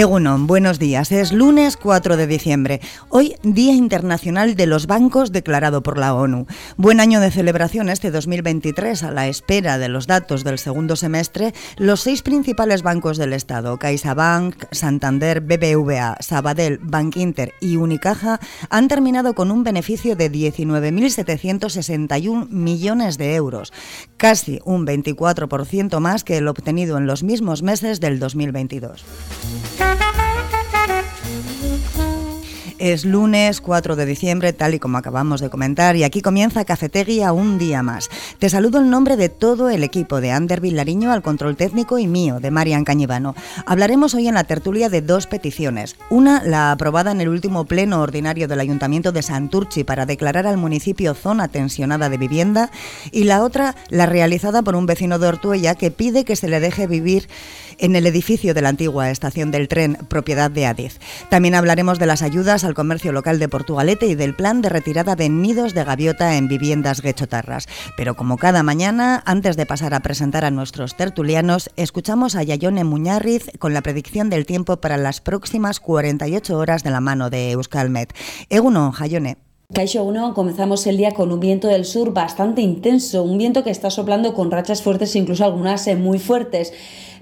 Egunon, buenos días. Es lunes 4 de diciembre. Hoy, Día Internacional de los Bancos declarado por la ONU. Buen año de celebración este 2023. A la espera de los datos del segundo semestre, los seis principales bancos del Estado, CaixaBank, Santander, BBVA, Sabadell, Bank Inter y Unicaja, han terminado con un beneficio de 19.761 millones de euros, casi un 24% más que el obtenido en los mismos meses del 2022. Bye. Es lunes 4 de diciembre, tal y como acabamos de comentar, y aquí comienza Cafetegui a un día más. Te saludo en nombre de todo el equipo de Ander Villariño al control técnico y mío, de Marian Cañivano. Hablaremos hoy en la tertulia de dos peticiones. Una, la aprobada en el último pleno ordinario del Ayuntamiento de Santurchi para declarar al municipio zona tensionada de vivienda, y la otra, la realizada por un vecino de Ortuella que pide que se le deje vivir en el edificio de la antigua estación del tren propiedad de Adiz. También hablaremos de las ayudas al comercio local de Portugalete y del plan de retirada de nidos de gaviota en viviendas guechotarras. Pero como cada mañana, antes de pasar a presentar a nuestros tertulianos, escuchamos a Yayone Muñarriz con la predicción del tiempo para las próximas 48 horas de la mano de Euskalmet. Egunon, Jayone. Caixo 1 comenzamos el día con un viento del sur bastante intenso, un viento que está soplando con rachas fuertes, incluso algunas eh, muy fuertes.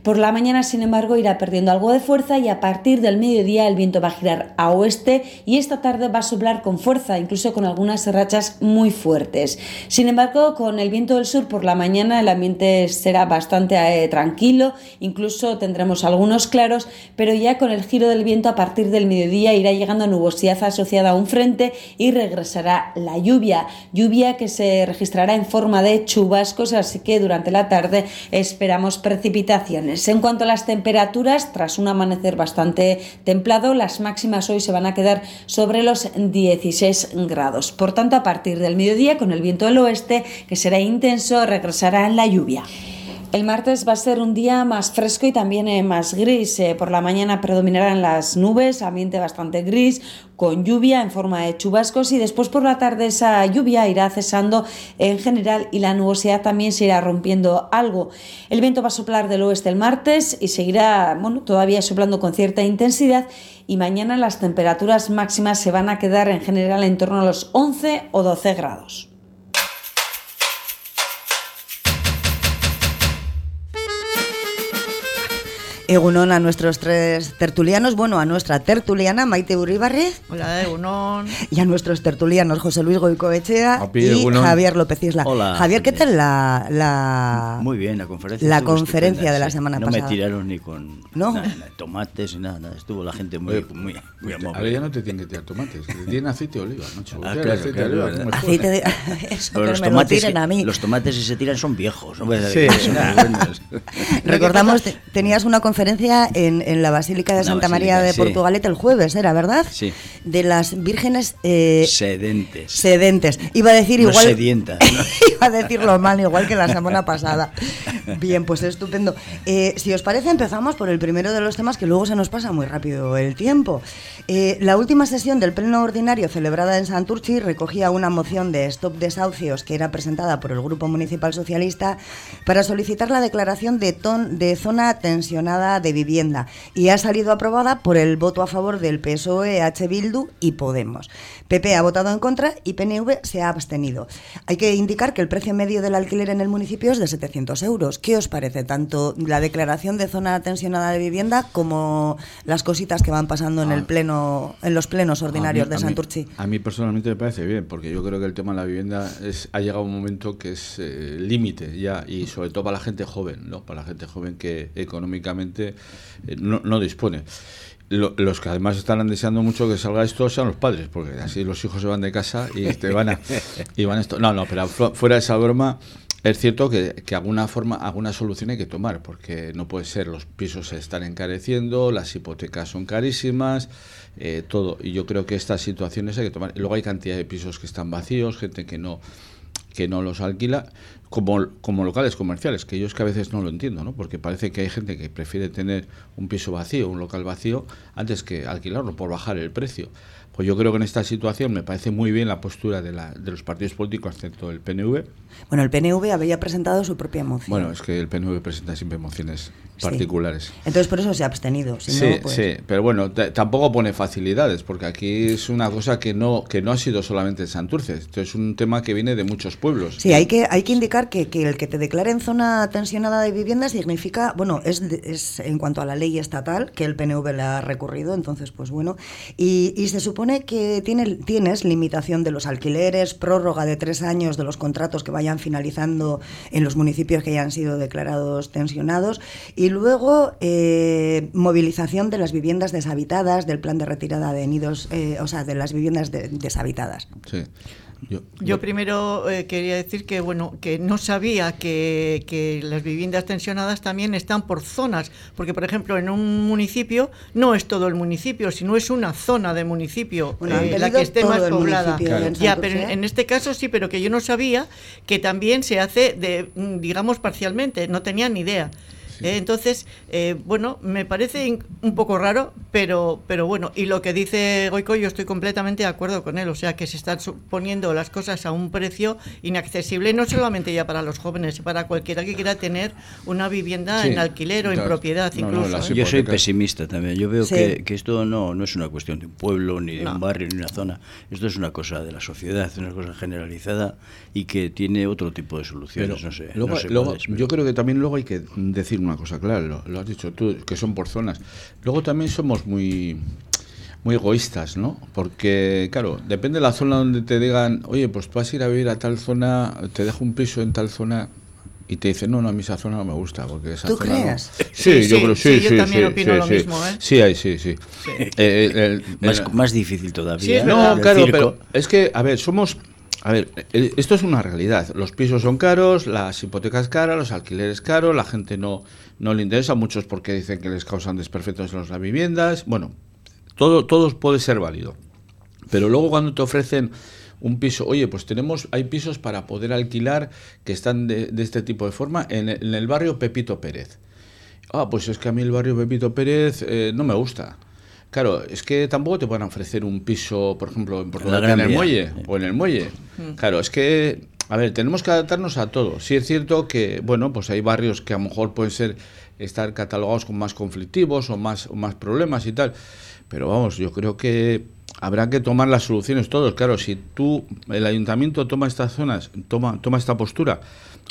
Por la mañana, sin embargo, irá perdiendo algo de fuerza y a partir del mediodía el viento va a girar a oeste y esta tarde va a soplar con fuerza, incluso con algunas rachas muy fuertes. Sin embargo, con el viento del sur por la mañana el ambiente será bastante eh, tranquilo, incluso tendremos algunos claros, pero ya con el giro del viento a partir del mediodía irá llegando nubosidad asociada a un frente y regresará la lluvia, lluvia que se registrará en forma de chubascos, así que durante la tarde esperamos precipitaciones. En cuanto a las temperaturas, tras un amanecer bastante templado, las máximas hoy se van a quedar sobre los 16 grados. Por tanto, a partir del mediodía, con el viento del oeste, que será intenso, regresará la lluvia. El martes va a ser un día más fresco y también eh, más gris. Eh, por la mañana predominarán las nubes, ambiente bastante gris, con lluvia en forma de chubascos y después por la tarde esa lluvia irá cesando en general y la nubosidad también se irá rompiendo algo. El viento va a soplar del oeste el martes y seguirá bueno, todavía soplando con cierta intensidad y mañana las temperaturas máximas se van a quedar en general en torno a los 11 o 12 grados. Egunon a nuestros tres tertulianos, bueno, a nuestra tertuliana Maite Uribarri. Hola, Egunon. Y a nuestros tertulianos José Luis Goicoechea y Javier López Isla. Hola. Javier, ¿qué tal la, la, Muy bien, la conferencia. la conferencia de la sí. semana no pasada? No me tiraron ni con ¿No? nada, nada, tomates ni nada, nada. Estuvo la gente muy, muy, muy Ahora amable. ya no te tienen que tirar tomates, te tienen aceite de oliva, macho. Ah, claro, aceite claro, de oliva, ¿verdad? como Aceite de... Pero Eso, que los me lo tomates, tiren que- a mí. los tomates si se tiran son viejos. No voy a Sí, que son nada. buenos. Recordamos, te- tenías una conferencia en, en la Basílica de Santa Basílica, María de sí. Portugalete el jueves, ¿era verdad? Sí. De las vírgenes eh, Sedentes. sedentes. Iba a decir no igual... sedientas. ¿no? Iba a decirlo mal, igual que la semana pasada. Bien, pues estupendo. Eh, si os parece, empezamos por el primero de los temas que luego se nos pasa muy rápido el tiempo. Eh, la última sesión del Pleno Ordinario celebrada en Santurchi recogía una moción de stop desahucios que era presentada por el Grupo Municipal Socialista para solicitar la declaración de, ton- de zona tensionada de vivienda y ha salido aprobada por el voto a favor del PSOE, H. Bildu y Podemos. PP ha votado en contra y PNV se ha abstenido. Hay que indicar que el precio medio del alquiler en el municipio es de 700 euros. ¿Qué os parece tanto la declaración de zona tensionada de vivienda como las cositas que van pasando en el Ah. pleno, en los plenos ordinarios A mí- de a mí- Santurchi? A mí personalmente me parece bien, porque yo creo que el tema de la vivienda es, ha llegado un momento que es eh, límite ya, y sobre todo para la gente joven, ¿no? Para la gente joven que económicamente eh, no, no dispone. Lo- los que además están deseando mucho que salga esto sean los padres, porque así los hijos se van de casa y te van a, y van esto. No, no, pero fu- fuera de esa broma, es cierto que, que alguna forma, alguna solución hay que tomar, porque no puede ser, los pisos se están encareciendo, las hipotecas son carísimas, eh, todo. Y yo creo que estas situaciones hay que tomar. Luego hay cantidad de pisos que están vacíos, gente que no que no los alquila, como, como locales comerciales, que yo es que a veces no lo entiendo, ¿no? Porque parece que hay gente que prefiere tener un piso vacío, un local vacío, antes que alquilarlo por bajar el precio. Pues yo creo que en esta situación me parece muy bien la postura de, la, de los partidos políticos, excepto el PNV. Bueno, el PNV había presentado su propia moción. Bueno, es que el PNV presenta siempre mociones particulares. Entonces por eso se ha abstenido. Si sí, no, pues... sí, pero bueno, tampoco pone facilidades, porque aquí es una cosa que no que no ha sido solamente Santurce, esto es un tema que viene de muchos pueblos. Sí, hay que hay que indicar que, que el que te declare en zona tensionada de vivienda significa, bueno, es, es en cuanto a la ley estatal, que el PNV le ha recurrido, entonces pues bueno, y, y se supone que tiene, tienes limitación de los alquileres, prórroga de tres años de los contratos que vayan finalizando en los municipios que hayan sido declarados tensionados y luego eh, movilización de las viviendas deshabitadas, del plan de retirada de nidos, eh, o sea, de las viviendas de, deshabitadas. Sí. Yo, yo, primero eh, quería decir que bueno que no sabía que, que, las viviendas tensionadas también están por zonas, porque por ejemplo en un municipio no es todo el municipio, sino es una zona de municipio bueno, eh, la que esté más poblada. Claro. Ya, pero en, en, este caso sí, pero que yo no sabía que también se hace de digamos parcialmente, no tenía ni idea. Eh, entonces, eh, bueno, me parece un poco raro, pero, pero bueno, y lo que dice Goico, yo estoy completamente de acuerdo con él, o sea que se están poniendo las cosas a un precio inaccesible, no solamente ya para los jóvenes, para cualquiera que quiera tener una vivienda sí, en alquiler o claro. en propiedad incluso. No, ¿eh? Yo soy pesimista también, yo veo sí. que, que, esto no, no es una cuestión de un pueblo, ni de un barrio, ni una zona, esto es una cosa de la sociedad, es una cosa generalizada y que tiene otro tipo de soluciones, pero no sé. Luego, no sé luego, yo creo que también luego hay que decir una cosa clara, lo, lo, has dicho tú, que son por zonas. Luego también somos muy muy egoístas, ¿no? Porque, claro, depende de la zona donde te digan, oye, pues tú vas a ir a vivir a tal zona, te dejo un piso en tal zona, y te dicen, no, no, a mí esa zona no me gusta. Porque esa ¿Tú zona crees? No... Sí, sí, yo creo, sí, sí. sí yo también sí, opino sí, lo sí. mismo, ¿eh? Sí, hay, sí, sí. Eh, el, más, el, más, difícil todavía. no, claro, circo. pero es que, a ver, somos a ver, esto es una realidad. Los pisos son caros, las hipotecas caras, los alquileres caros, la gente no, no le interesa, muchos porque dicen que les causan desperfectos en las viviendas. Bueno, todo, todo puede ser válido. Pero luego cuando te ofrecen un piso, oye, pues tenemos, hay pisos para poder alquilar que están de, este tipo de forma en el, barrio Pepito Pérez. Ah, pues es que a mí el barrio Pepito Pérez eh, no me gusta. Claro, es que tampoco te pueden ofrecer un piso, por ejemplo, en Portugal, en el muelle o en el muelle. Mm. Claro, es que, a ver, tenemos que adaptarnos a todo. Sí es cierto que, bueno, pues hay barrios que a lo mejor pueden ser estar catalogados como más conflictivos o más, o más problemas y tal. Pero vamos, yo creo que habrá que tomar las soluciones todos. Claro, si tú, el ayuntamiento toma estas zonas, toma, toma esta postura,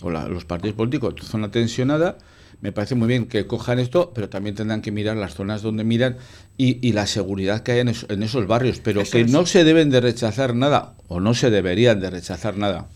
o la, los partidos políticos, zona tensionada, me parece muy bien que cojan esto, pero también tendrán que mirar las zonas donde miran y, y la seguridad que hay en, eso, en esos barrios, pero Eso que es. no se deben de rechazar nada o no se deberían de rechazar nada.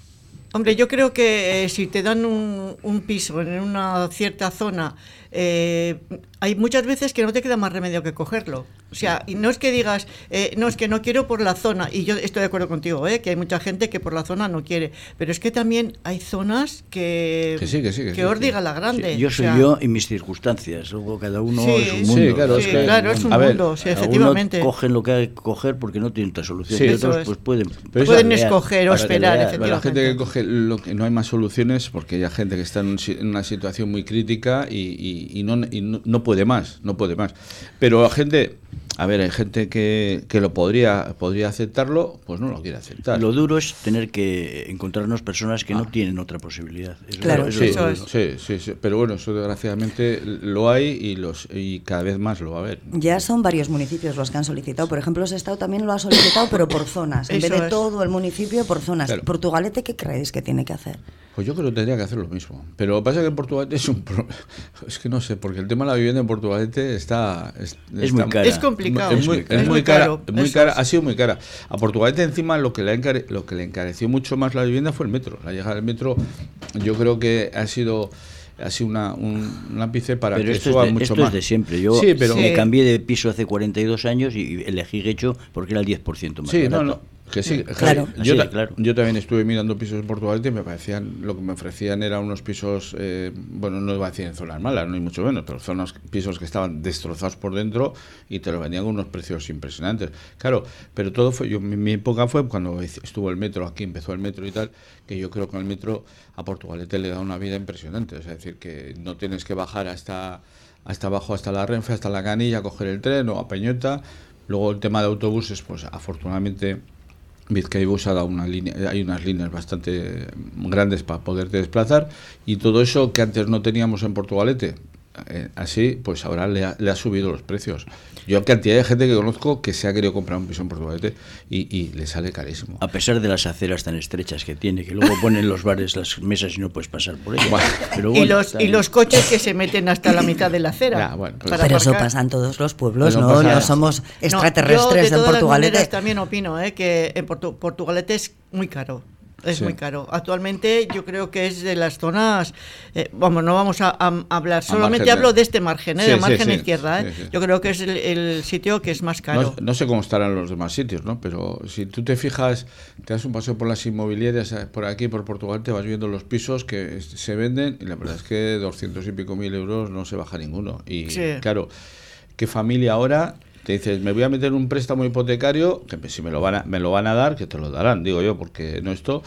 Hombre, yo creo que eh, si te dan un, un, piso en una cierta zona, eh, hay muchas veces que no te queda más remedio que cogerlo. O sea, y no es que digas, eh, no es que no quiero por la zona, y yo estoy de acuerdo contigo, ¿eh? que hay mucha gente que por la zona no quiere, pero es que también hay zonas que, que, sí, que, sí, que, que sí, la grande. Sí, yo soy o sea, yo y mis circunstancias, luego cada uno sí, es un mundo. Sí, claro, es, que, claro, es un mundo, sí, efectivamente. cogen lo que hay que coger porque no tienen otra solución, y otros pues pueden, pero pueden escoger o esperar, la, efectivamente. La gente que coge lo que no hay más soluciones porque hay gente que está en, una situación muy crítica y, y, y, no, y no, no puede más, no puede más. Pero la gente a ver, hay gente que, que lo podría, podría aceptarlo, pues no lo quiere aceptar. Lo duro es tener que encontrarnos personas que ah. no tienen otra posibilidad. Eso claro, eso, eso es. Sí, sí, sí, pero bueno, eso desgraciadamente lo hay y, los, y cada vez más lo va a haber. Ya son varios municipios los que han solicitado. Por ejemplo, Estado también lo ha solicitado, pero por zonas. En vez de es. todo el municipio, por zonas. Claro. ¿Portugalete qué creéis que tiene que hacer? Pues yo creo que tendría que hacer lo mismo. Pero lo que pasa es que en Portugalete es un problema. Es que no sé, porque el tema de la vivienda en Portugalete está. Es, está, es muy cara. Es complicado. Es muy, es es muy cara, caro, muy cara ha sido muy cara. A Portugalete encima lo que, le encare, lo que le encareció mucho más la vivienda fue el metro. La llegada del metro yo creo que ha sido ha sido una, un, un ápice para pero que esto suba es de, mucho esto más. es de siempre. Yo sí, pero, me cambié de piso hace 42 años y elegí Guecho porque era el 10% más sí, barato. No, no. Que sí, claro. Yo, yo, también estuve mirando pisos en Portugal y me parecían, lo que me ofrecían eran unos pisos, eh, bueno, no iba a decir en zonas malas, no hay mucho menos, pero zonas, pisos que estaban destrozados por dentro y te lo vendían con unos precios impresionantes. Claro, pero todo fue, yo, mi, mi época fue cuando estuvo el metro aquí, empezó el metro y tal, que yo creo que el metro a Portugalete le da una vida impresionante, es decir, que no tienes que bajar hasta, hasta abajo, hasta la Renfe, hasta la Canilla, coger el tren o a Peñota. Luego el tema de autobuses, pues afortunadamente Vizcaibus ha dado una línea, hay unas líneas bastante grandes para poderte desplazar y todo eso que antes no teníamos en Portugalete, eh, así, pues ahora le ha, subido los precios. Yo cantidad de gente que conozco que se ha querido comprar un piso en Portugalete y, le sale carísimo. A pesar de las aceras tan estrechas que tiene, que luego ponen los bares las mesas y no puedes pasar por ellas. y, los, y los coches que se meten hasta la mitad de la acera. Pues pero eso pasa en todos los pueblos, ¿no? No, somos extraterrestres en Portugalete. también opino ¿eh? que en Portugalete es muy caro. Es muy caro. Actualmente yo creo que es de las zonas, eh, vamos, no vamos a, hablar, solamente hablo de este margen, ¿eh? de margen izquierda. ¿eh? Yo creo que es el, sitio que es más caro. No, sé cómo estarán los demás sitios, ¿no? Pero si tú te fijas, te das un paseo por las inmobiliarias, eh, por aquí, por Portugal, te vas viendo los pisos que se venden y la verdad es que 200 y pico mil euros no se baja ninguno. Y claro, ¿qué familia ahora te dices, me voy a meter un préstamo hipotecario, que si me lo van a, me lo van a dar, que te lo darán, digo yo, porque no esto,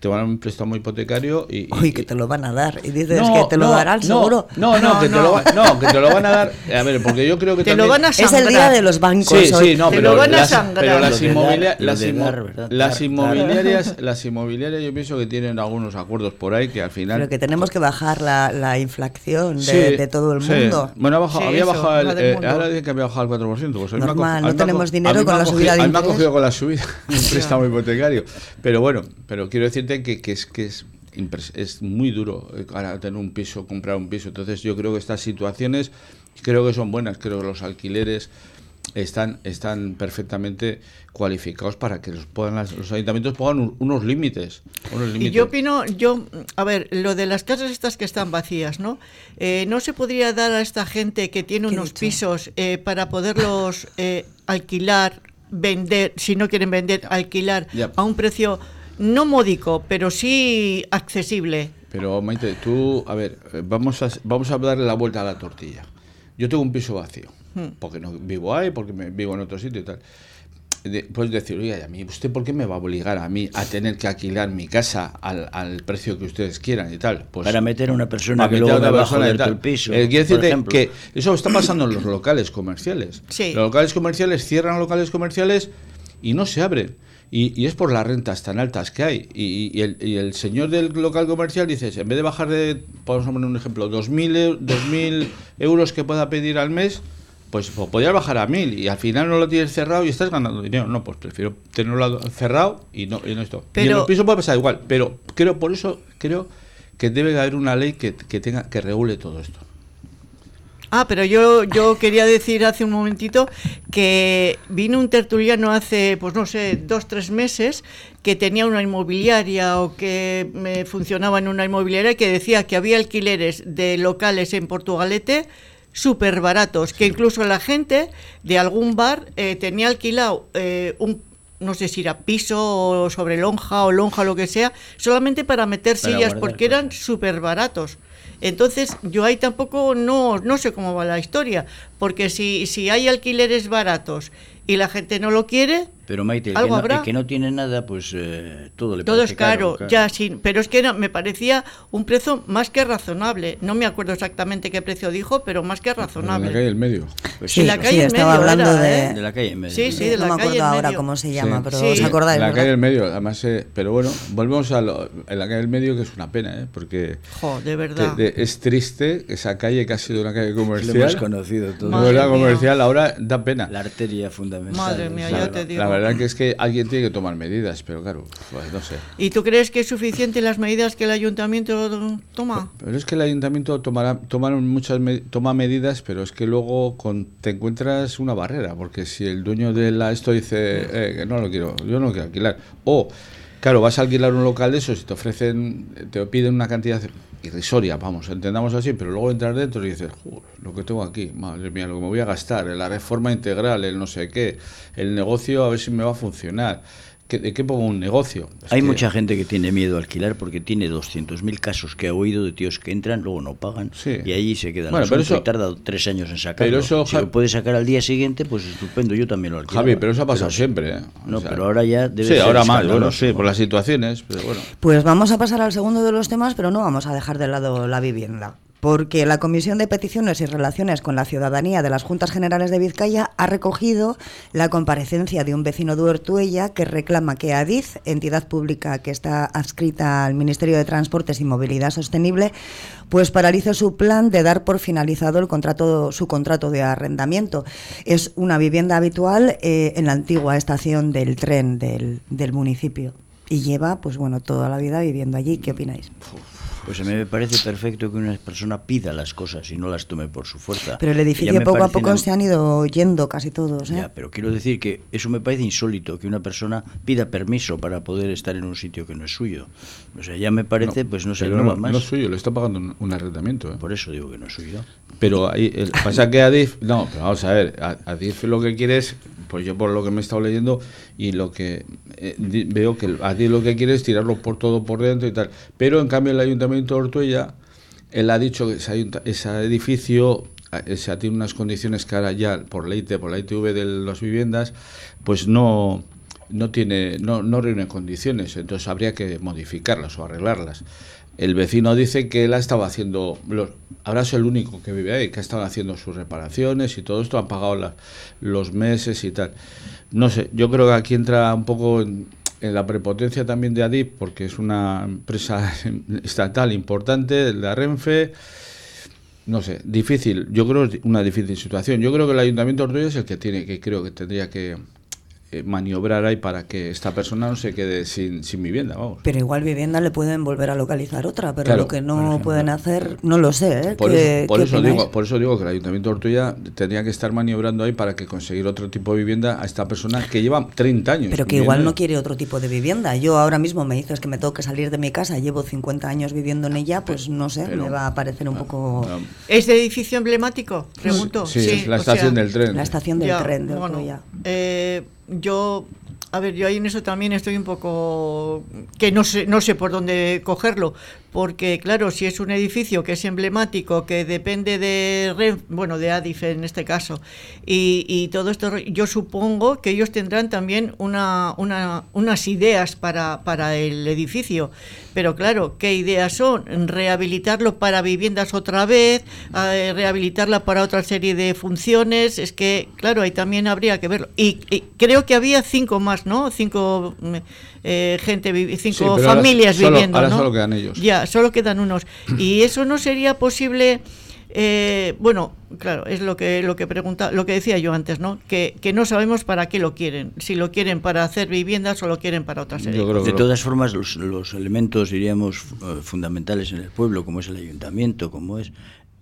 te van a dar un préstamo hipotecario y... Uy, que te lo van a dar. Y dices que te lo darán seguro. No, no, que, Te lo no, que te lo van a dar. A ver, porque yo creo que te lo van a Es el día de los bancos. Sí, sí, no, pero, las, pero las, las, inmobiliarias, las inmobiliarias yo pienso que tienen algunos acuerdos por ahí que al final... Pero que tenemos que bajar la, la inflación de, de, todo el mundo. Bueno, ha bajado, había bajado, eh, ahora dicen que había bajado al 4%. Pues Normal, no tenemos dinero con la subida de interés. me ha cogido con la subida un préstamo hipotecario. Pero bueno, pero quiero que, es que es es muy duro eh, tener un piso, comprar un piso. Entonces yo creo que estas situaciones creo que son buenas, creo que los alquileres están, están perfectamente cualificados para que los, puedan, los ayuntamientos pongan unos límites. Y yo opino, yo, a ver, lo de las casas estas que están vacías, ¿no? Eh, ¿No se podría dar a esta gente que tiene unos pisos eh, para poderlos alquilar, vender, si no quieren vender, alquilar a un precio no módico, pero sí accesible. Pero Maite, tú, a ver, vamos a, vamos a darle la vuelta a la tortilla. Yo tengo un piso vacío, hmm. porque no vivo ahí, porque me, vivo en otro sitio y tal. puedes decir, oye, a mí, ¿usted por qué me va a obligar a mí a tener que alquilar mi casa al, al precio que ustedes quieran y tal? Pues, para meter a una persona que luego va a el piso. Eh, quiero decirte que eso está pasando en los locales comerciales. Los locales comerciales cierran locales comerciales y no se abren. Y, es por las rentas tan altas que hay. Y, el, señor del local comercial dice, en vez de bajar de, vamos a poner un ejemplo, 2.000 euros que pueda pedir al mes, pues, pues podrías bajar a 1.000 y al final no lo tienes cerrado y estás ganando dinero. No, pues prefiero tenerlo cerrado y no, y no esto. Pero, y en el puede pasar igual, pero creo por eso creo que debe haber una ley que, que tenga que regule todo esto. Ah, pero yo, yo quería decir hace un momentito que vino un tertuliano hace, pues no sé, dos, tres meses, que tenía una inmobiliaria o que me funcionaba en una inmobiliaria que decía que había alquileres de locales en Portugalete súper baratos, que incluso la gente de algún bar eh, tenía alquilado eh, un no sé si era piso o sobre lonja o lonja o lo que sea, solamente para meter sillas porque eran súper baratos. Entonces, yo ahí tampoco no, no sé cómo va la historia, porque si, si hay alquileres baratos y la gente no lo quiere, pero Maite, el, que no, que no, tiene nada, pues eh, todo le Todo es caro, ya sí, pero es que me parecía un precio más que razonable. No me acuerdo exactamente qué precio dijo, pero más que razonable. En la calle del medio. Pues sí, la calle estaba hablando ¿eh? de... la calle del medio. Sí, sí, de la no me acuerdo ahora cómo se llama, pero os acordáis. La calle del medio, además, eh, pero bueno, volvemos a lo, en la calle del medio, que es una pena, ¿eh? porque jo, de verdad. es triste esa calle que ha sido una calle comercial. Lo hemos conocido todo. Madre comercial, ahora da pena. La arteria fundamental. Madre mía, ya te digo. La verdad que es que alguien tiene que tomar medidas, pero claro, pues no sé. ¿Y tú crees que es suficiente las medidas que el ayuntamiento toma? Pero es que el ayuntamiento tomará, tomaron muchas toma medidas, pero es que luego con, te encuentras una barrera, porque si el dueño de la esto dice eh, que no lo quiero, yo no quiero alquilar, o claro, vas a alquilar un local de esos y te ofrecen, te piden una cantidad irrisoria, vamos, entendamos así, pero luego entras dentro y dices, lo que tengo aquí, madre mía, lo que me voy a gastar, la reforma integral, el no sé qué, el negocio a ver si me va a funcionar. ¿De qué pongo un negocio? Hay mucha gente que tiene miedo a alquilar porque tiene 200.000 casos que ha oído de tíos que entran, luego no pagan y allí se quedan. Bueno, pero eso, y tarda tres años en sacarlo. Pero eso, si lo puede sacar al día siguiente, pues estupendo, yo también lo alquilo. Javi, pero eso ha pasado siempre. ¿eh? No, pero ahora ya debe Sí, ahora más, bueno, sí, por las situaciones, pero bueno. Pues vamos a pasar al segundo de los temas, pero no vamos a dejar de lado la vivienda porque la Comisión de Peticiones y Relaciones con la Ciudadanía de las Juntas Generales de Vizcaya ha recogido la comparecencia de un vecino de Ortuella que reclama que ADIZ, entidad pública que está adscrita al Ministerio de Transportes y Movilidad Sostenible, pues paralice su plan de dar por finalizado el contrato, su contrato de arrendamiento. Es una vivienda habitual eh, en la antigua estación del tren del, del municipio y lleva, pues bueno, toda la vida viviendo allí. ¿Qué opináis? Pues a mí me parece perfecto que una persona pida las cosas y no las tome por su fuerza. Pero el edificio poco a poco se han ido yendo casi todos. ¿eh? Ya, pero quiero decir que eso me parece insólito, que una persona pida permiso para poder estar en un sitio que no es suyo. O sea, ya me parece, pues no sé, no, no, más. No es suyo, le está pagando un, arrendamiento. ¿eh? Por eso digo que no es suyo. Pero ahí, pasa que Adif, no, pero vamos a ver, Adif lo que quiere es, pues yo por lo que me he estado leyendo y lo que eh, veo que Adif lo que quiere es tirarlo por todo por dentro y tal. Pero en cambio el Ayuntamiento de Ortuella, él ha dicho que ese, ese edificio ese, tiene unas condiciones que ahora ya por ley, por la ITV de las viviendas, pues no no tiene no, no reúne condiciones, entonces habría que modificarlas o arreglarlas. El vecino dice que él ha estado haciendo, los, ahora es el único que vive ahí, que ha estado haciendo sus reparaciones y todo esto, han pagado los meses y tal. No sé, yo creo que aquí entra un poco en, la prepotencia también de Adip, porque es una empresa estatal importante, la Renfe. No sé, difícil, yo creo que es una difícil situación. Yo creo que el Ayuntamiento de Ortuella es el que tiene, que creo que tendría que, maniobrar ahí para que esta persona no se quede sin, sin vivienda, vamos. Pero igual vivienda le pueden volver a localizar otra, pero lo que no pueden hacer, no lo sé. ¿eh? Por, eso, digo, por eso digo que el Ayuntamiento de Ortuella tendría que estar maniobrando ahí para que conseguir otro tipo de vivienda a esta persona que lleva 30 años. Pero que igual no quiere otro tipo de vivienda. Yo ahora mismo me dices que me tengo que salir de mi casa, llevo 50 años viviendo en ella, pues no sé, me va a parecer un poco... ¿Es de edificio emblemático? Pregunto. Sí, es la estación del tren. La estación del tren de Ortuella. eh, yo, a ver, yo ahí en eso también estoy un poco que no sé, no sé por dónde cogerlo, porque claro, si es un edificio que es emblemático, que depende de bueno, de Adif en este caso, y, todo esto, yo supongo que ellos tendrán también una, unas ideas para, para el edificio, pero claro, ¿qué ideas son? Rehabilitarlo para viviendas otra vez, eh, rehabilitarla para otra serie de funciones, es que, claro, ahí también habría que verlo. Y, creo que había cinco más, ¿no? Cinco... Eh, gente, cinco familias viviendo. Ahora solo quedan ellos. Ya, solo quedan unos. Y eso no sería posible. Eh, bueno, claro, es lo que lo que pregunta, lo que decía yo antes, ¿no? Que, que, no sabemos para qué lo quieren, si lo quieren para hacer viviendas o lo quieren para otras De todas formas, los, los elementos, diríamos, eh, fundamentales en el pueblo, como es el ayuntamiento, como es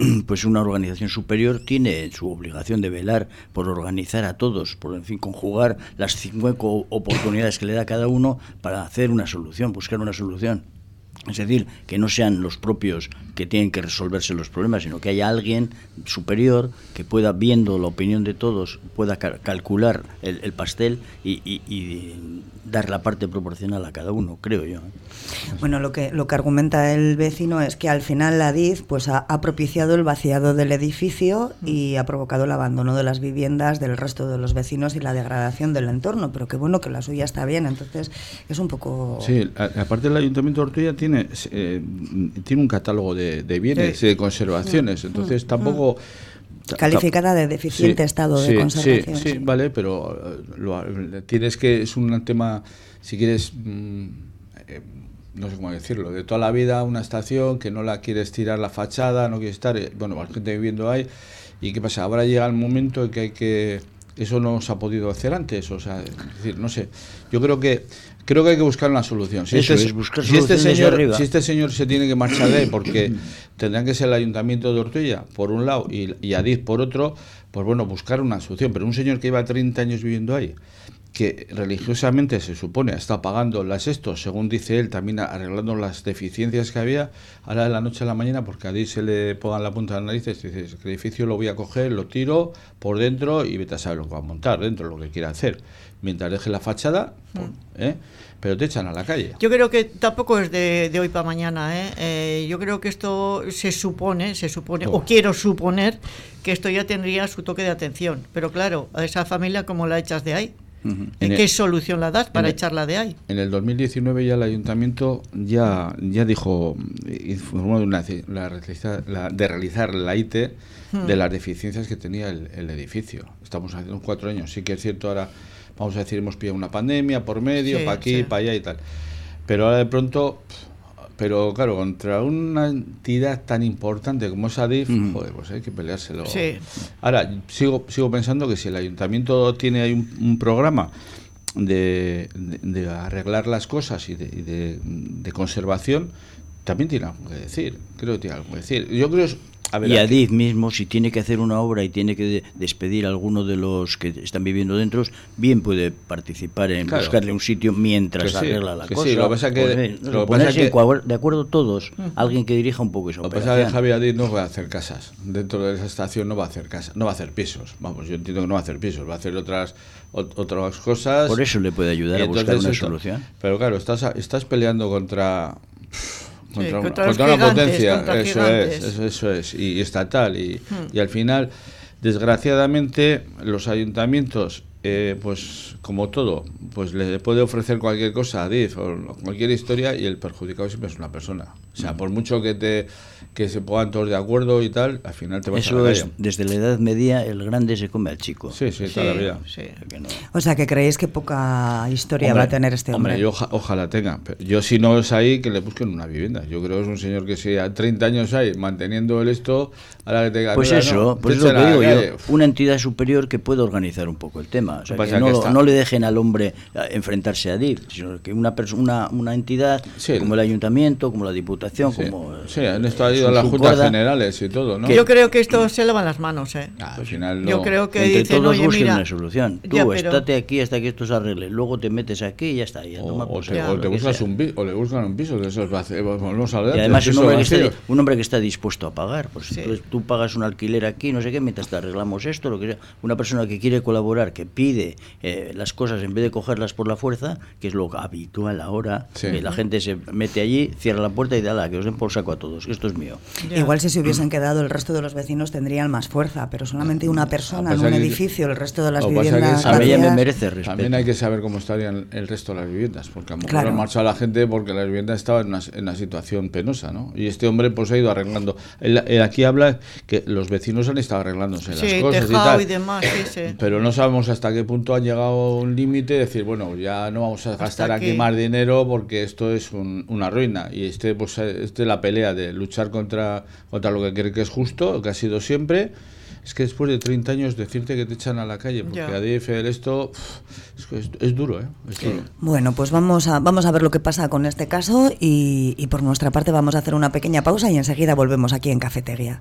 pues una organización superior tiene su obligación de velar por organizar a todos, por en fin conjugar las cinco oportunidades que le da cada uno para hacer una solución, buscar una solución. Es decir, que no sean los propios que tienen que resolverse los problemas, sino que haya alguien superior que pueda, viendo la opinión de todos, pueda calcular el, pastel y, dar la parte proporcional a cada uno, creo yo. ¿eh? Bueno, lo que, lo que argumenta el vecino es que al final la DIF pues, ha, propiciado el vaciado del edificio y ha provocado el abandono de las viviendas del resto de los vecinos y la degradación del entorno, pero qué bueno que la suya está bien, entonces es un poco... Sí, aparte el Ayuntamiento de Ortuella tiene, eh, tiene un catálogo de de, bienes y de conservaciones. Entonces tampoco... Calificada de deficiente estado de conservación. Sí, vale, pero eh, tienes que, es un tema, si quieres, mm, eh, no sé cómo decirlo, de toda la vida una estación que no la quieres tirar la fachada, no quieres estar, eh, bueno, más gente viviendo ahí, y qué pasa, ahora llega el momento en que hay que, eso no se ha podido hacer antes, o sea, es decir, no sé, yo cró que creo que hay que buscar una solución. Si, este, si este, señor, si este señor se tiene que marchar de ahí porque tendrán que ser el ayuntamiento de Ortuella por un lado y, y Adif por otro, pues bueno, buscar una solución. Pero un señor que lleva 30 años viviendo ahí que religiosamente se supone está pagando las esto, según dice él, también arreglando las deficiencias que había, ahora de la noche a la mañana, porque a Dios se le pongan la punta de la nariz, dice, el edificio lo voy a coger, lo tiro por dentro y vete a saber lo que va a montar dentro, lo que quiera hacer. Mientras deje la fachada, mm. ¿eh? pero te echan a la calle. Yo creo que tampoco es de, hoy para mañana. ¿eh? ¿eh? yo creo que esto se supone, se supone, o quiero suponer que esto ya tendría su toque de atención. Pero claro, a esa familia, ¿cómo la echas de ahí? ¿En qué solución la das para echarla de ahí? En el 2019 ya el ayuntamiento ya, ya dijo, informó de, una, la, de realizar la IT de las deficiencias que tenía el, el edificio. Estamos haciendo cuatro años. Sí que es cierto ahora vamos a decir, hemos pillado una pandemia por medio, para aquí, para allá y tal. Pero ahora de pronto, pero claro, contra una entidad tan importante como es ADIF, joder, pues hay que peleárselo. Ahora, sigo, sigo pensando que si el ayuntamiento tiene ahí un, programa de, de, arreglar las cosas y, de, de, conservación, también tiene algo que decir. Creo que tiene algo que decir. Yo creo y Adif mismo, si tiene que hacer una obra y tiene que despedir a alguno de los que están viviendo dentro, bien puede participar en buscarle un sitio mientras arregla la cosa. Sí, lo pasa que, de acuerdo todos, alguien que dirija un poco eso. Lo que pasa es que Javier Adif no va a hacer casas. Dentro de esa estación no va a hacer casas, no va a hacer pisos. Vamos, yo entiendo que no va a hacer pisos, va a hacer otras otras cosas. Por eso le puede ayudar a buscar una solución. Pero claro, estás, estás peleando contra contra, una potencia, eso es, eso, es, y, estatal. Y, hmm. y, al final, desgraciadamente, los ayuntamientos, eh, pues como todo, pues le puede ofrecer cualquier cosa a DIF o cualquier historia y el perjudicado siempre es una persona. O sea, hmm. por mucho que te que se pongan todos de acuerdo y tal, al final te vas a la es, desde la Edad Media, el grande se come al chico. Sí, sí, todavía. O sea, que creéis que poca historia va a tener este hombre. Hombre, yo ojalá tenga. Yo si no es ahí, que le busquen una vivienda. Yo creo que es un señor que si a 30 años hay manteniendo el esto, ahora que tenga... Pues eso, pues eso que digo yo, una entidad superior que pueda organizar un poco el tema. O sea, que no, no, le dejen al hombre enfrentarse a DIF, sino que una, una, una entidad como el ayuntamiento, como la diputación, como... Sí, en esto las juntas generales y todo, ¿no? Yo creo que esto se lavan las manos, ¿eh? Ah, al final Yo creo que Entre dicen, todos busquen una solución. Tú estate aquí hasta que esto se arregle, luego te metes aquí y ya está. o, te, buscas un o le buscan un piso de esos. Vamos a y además un hombre, que está, un hombre, que está, dispuesto a pagar. Pues tú, pagas un alquiler aquí, no sé qué, mientras te arreglamos esto, lo que sea. Una persona que quiere colaborar, que pide eh, las cosas en vez de cogerlas por la fuerza, que es lo habitual ahora, que la gente se mete allí, cierra la puerta y da que os den por saco a todos, esto es mío. Igual si se hubiesen quedado el resto de los vecinos tendrían más fuerza, pero solamente una persona en un edificio, el resto de las viviendas... A mí me merece respeto. También hay que saber cómo estarían el resto de las viviendas, porque a lo mejor han marchado la gente porque la vivienda estaba en una, situación penosa, ¿no? Y este hombre pues ha ido arreglando. aquí habla que los vecinos han estado arreglándose las cosas y tal. demás, Pero no sabemos hasta qué punto han llegado a un límite, decir, bueno, ya no vamos a gastar aquí más dinero porque esto es una ruina. Y este, pues, este la pelea de luchar contra contra lo que cree que es justo, que ha sido siempre, es que después de 30 años decirte que te echan a la calle, porque a DFL esto es, duro, ¿eh? Bueno, pues vamos a, vamos a ver lo que pasa con este caso y, y por nuestra parte vamos a hacer una pequeña pausa y enseguida volvemos aquí en Cafetería.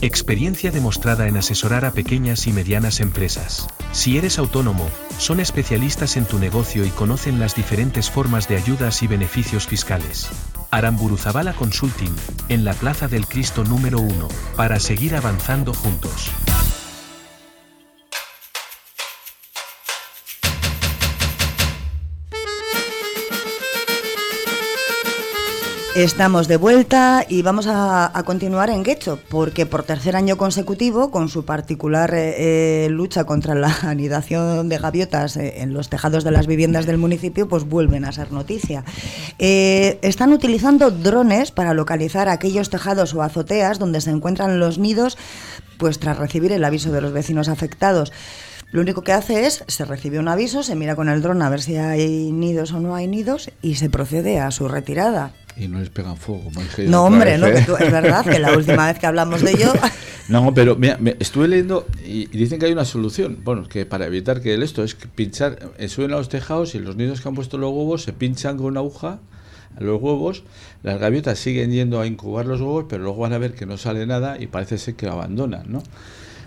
Experiencia demostrada en asesorar a pequeñas y medianas empresas. Si eres autónomo, son especialistas en tu negocio y conocen las diferentes formas de ayudas y beneficios fiscales. Aramburuzabala Consulting, en la Plaza del Cristo número 1, para seguir avanzando juntos. Estamos de vuelta y vamos a, continuar en Guecho, porque por tercer año consecutivo, con su particular eh, eh, lucha contra la anidación de gaviotas eh, en los tejados de las viviendas del municipio, pues vuelven a ser noticia. están utilizando drones para localizar aquellos tejados o azoteas donde se encuentran los nidos, pues tras recibir el aviso de los vecinos afectados. Lo único que hace es, se recibe un aviso, se mira con el dron a ver si hay nidos o no hay nidos y se procede a su retirada. Y no les pegan fuego, como dije No, hombre, no, ¿eh? es verdad que la última vez que hablamos de ello... no, pero mira, me estuve leyendo y, dicen que hay una solución. Bueno, que para evitar que esto es que pinchar, eh, suben a los tejados y los nidos que han puesto los huevos se pinchan con una aguja a los huevos, las gaviotas siguen yendo a incubar los huevos, pero luego van a ver que no sale nada y parece ser que lo abandonan, ¿no?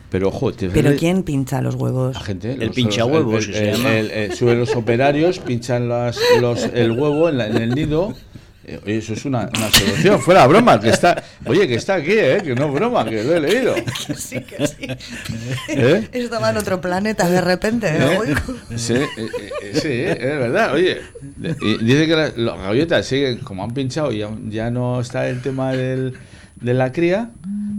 Pero, ojo, ¿Pero quién pincha los huevos? La gente. El pincha huevos. suben los operarios, pinchan las, los, el huevo en, en el nido oye, eso es una, una solución. Fuera broma, que está. Oye, que está aquí, ¿eh? Que no es broma, que lo he leído. Que sí, que sí. ¿Eh? Estaba en otro planeta de repente. ¿eh? Sí, sí, es verdad. Oye, dice que las, gaviotas siguen, como han pinchado y ya, no está el tema del, de la cría,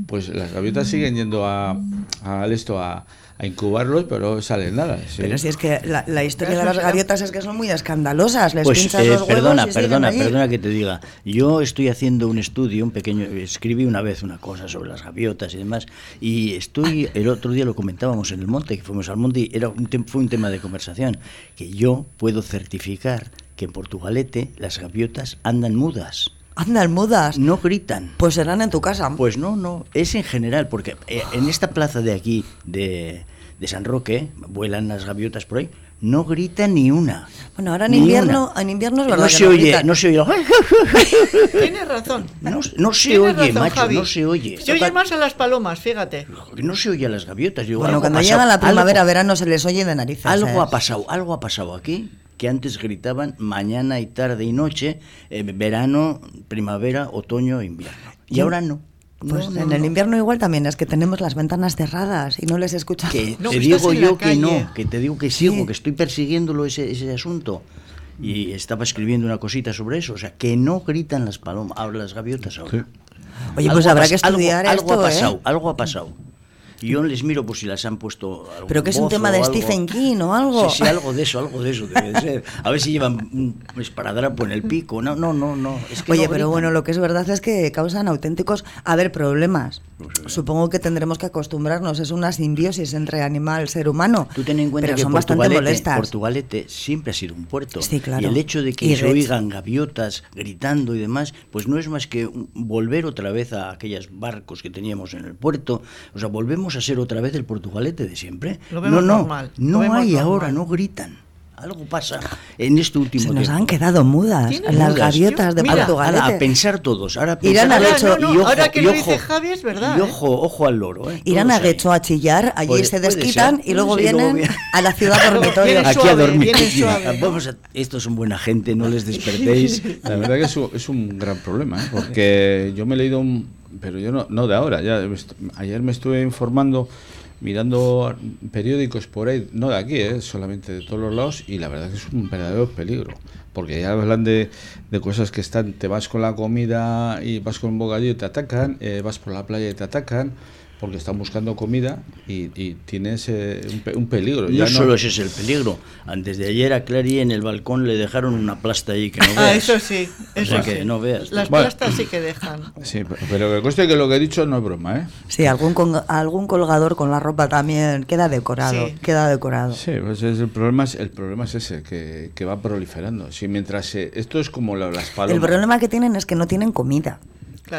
pues las gaviotas siguen yendo a, a esto, a a incubarlos, pero sale nada. Pero si es que la, historia de las gaviotas es que son muy escandalosas. Les pues, eh, perdona, perdona, perdona que te diga. Yo estoy haciendo un estudio, un pequeño, escribí una vez una cosa sobre las gaviotas y demás, y estoy, el otro día lo comentábamos en el monte, que fuimos al monte, y era un, fue un tema de conversación, que yo puedo certificar que en Portugalete las gaviotas andan mudas. Andan mudas. No gritan. Pues serán en tu casa. Pues no, no. Es en general, porque eh, en esta plaza de aquí, de, de San Roque, vuelan las gaviotas por ahí, no gritan ni una. Bueno, ahora en invierno, en invierno es verdad. No se oye, no se oye. Tienes razón. No, no se oye, macho, no se oye. Se oye más a las palomas, fíjate. No se oye a las gaviotas. bueno, cuando llega la primavera, verano se les oye de narices. Algo ¿eh? ha pasado, algo ha pasado aquí que antes gritaban mañana y tarde y noche, eh, verano, primavera, otoño, invierno. Y ahora no. Pues en el invierno igual también es que tenemos las ventanas cerradas y no les escuchamos. Que te digo yo que no, que te digo que sigo, que estoy persiguiéndolo ese, ese asunto. Y estaba escribiendo una cosita sobre eso, o sea, que no gritan las palomas, las gaviotas ahora. Oye, pues habrá que estudiar algo, esto, ha pasado, ¿eh? algo ha pasado. Y yo les miro por si las han puesto. Pero que es un tema de Stephen King o algo. Sí, sí, algo de eso, algo de eso debe ser. A ver si llevan un esparadrapo en el pico. No, no, no, no. Oye, pero bueno, lo que es verdad es que causan auténticos, a ver, problemas. Supongo que tendremos que acostumbrarnos. Es una simbiosis entre animal y ser humano. Tú ten en cuenta que son bastante molestas. Portugalete siempre ha sido un puerto. Sí, claro. Y el hecho de que se oigan gaviotas gritando y demás, pues no es más que volver otra vez a aquellos barcos que teníamos en el puerto. O sea, volvemos a ser otra vez el portugalete de siempre. no, no, normal, no hay ahora, no gritan. Algo pasa en este último Se nos han quedado mudas las gaviotas de Portugalete. a pensar todos. Ahora Irán a y ojo, ahora que lo dice Javi es verdad. Y ¿eh? ojo, ojo al loro. ¿eh? Irán a Guecho a chillar, allí se desquitan y luego vienen a la ciudad dormitorio. Aquí a dormir. Vamos estos son buena gente, no les despertéis. La verdad que es un, es un gran problema, ¿eh? porque yo me he leído un, pero yo no, no de ahora, ya ayer me estuve informando mirando periódicos por ahí, no de aquí, ¿eh? solamente de todos los lados, y la verdad que es un verdadero peligro, porque ya hablan de, de cosas que están, te vas con la comida y vas con un bocadillo y te atacan, eh, vas por la playa y te atacan, porque están buscando comida y, y tienes un, peligro. No, solo ese es el peligro. Antes de ayer a Clary en el balcón le dejaron una plasta ahí que no ah, veas. Ah, eso sí. Eso que no veas. Las plastas sí que dejan. Sí, pero que cueste que lo que he dicho no es broma, ¿eh? Sí, algún, algún colgador con la ropa también queda decorado. Queda decorado. Sí, pues es el, problema es, el problema es ese, que, que va proliferando. Si mientras esto es como las palomas. El problema que tienen es que no tienen comida.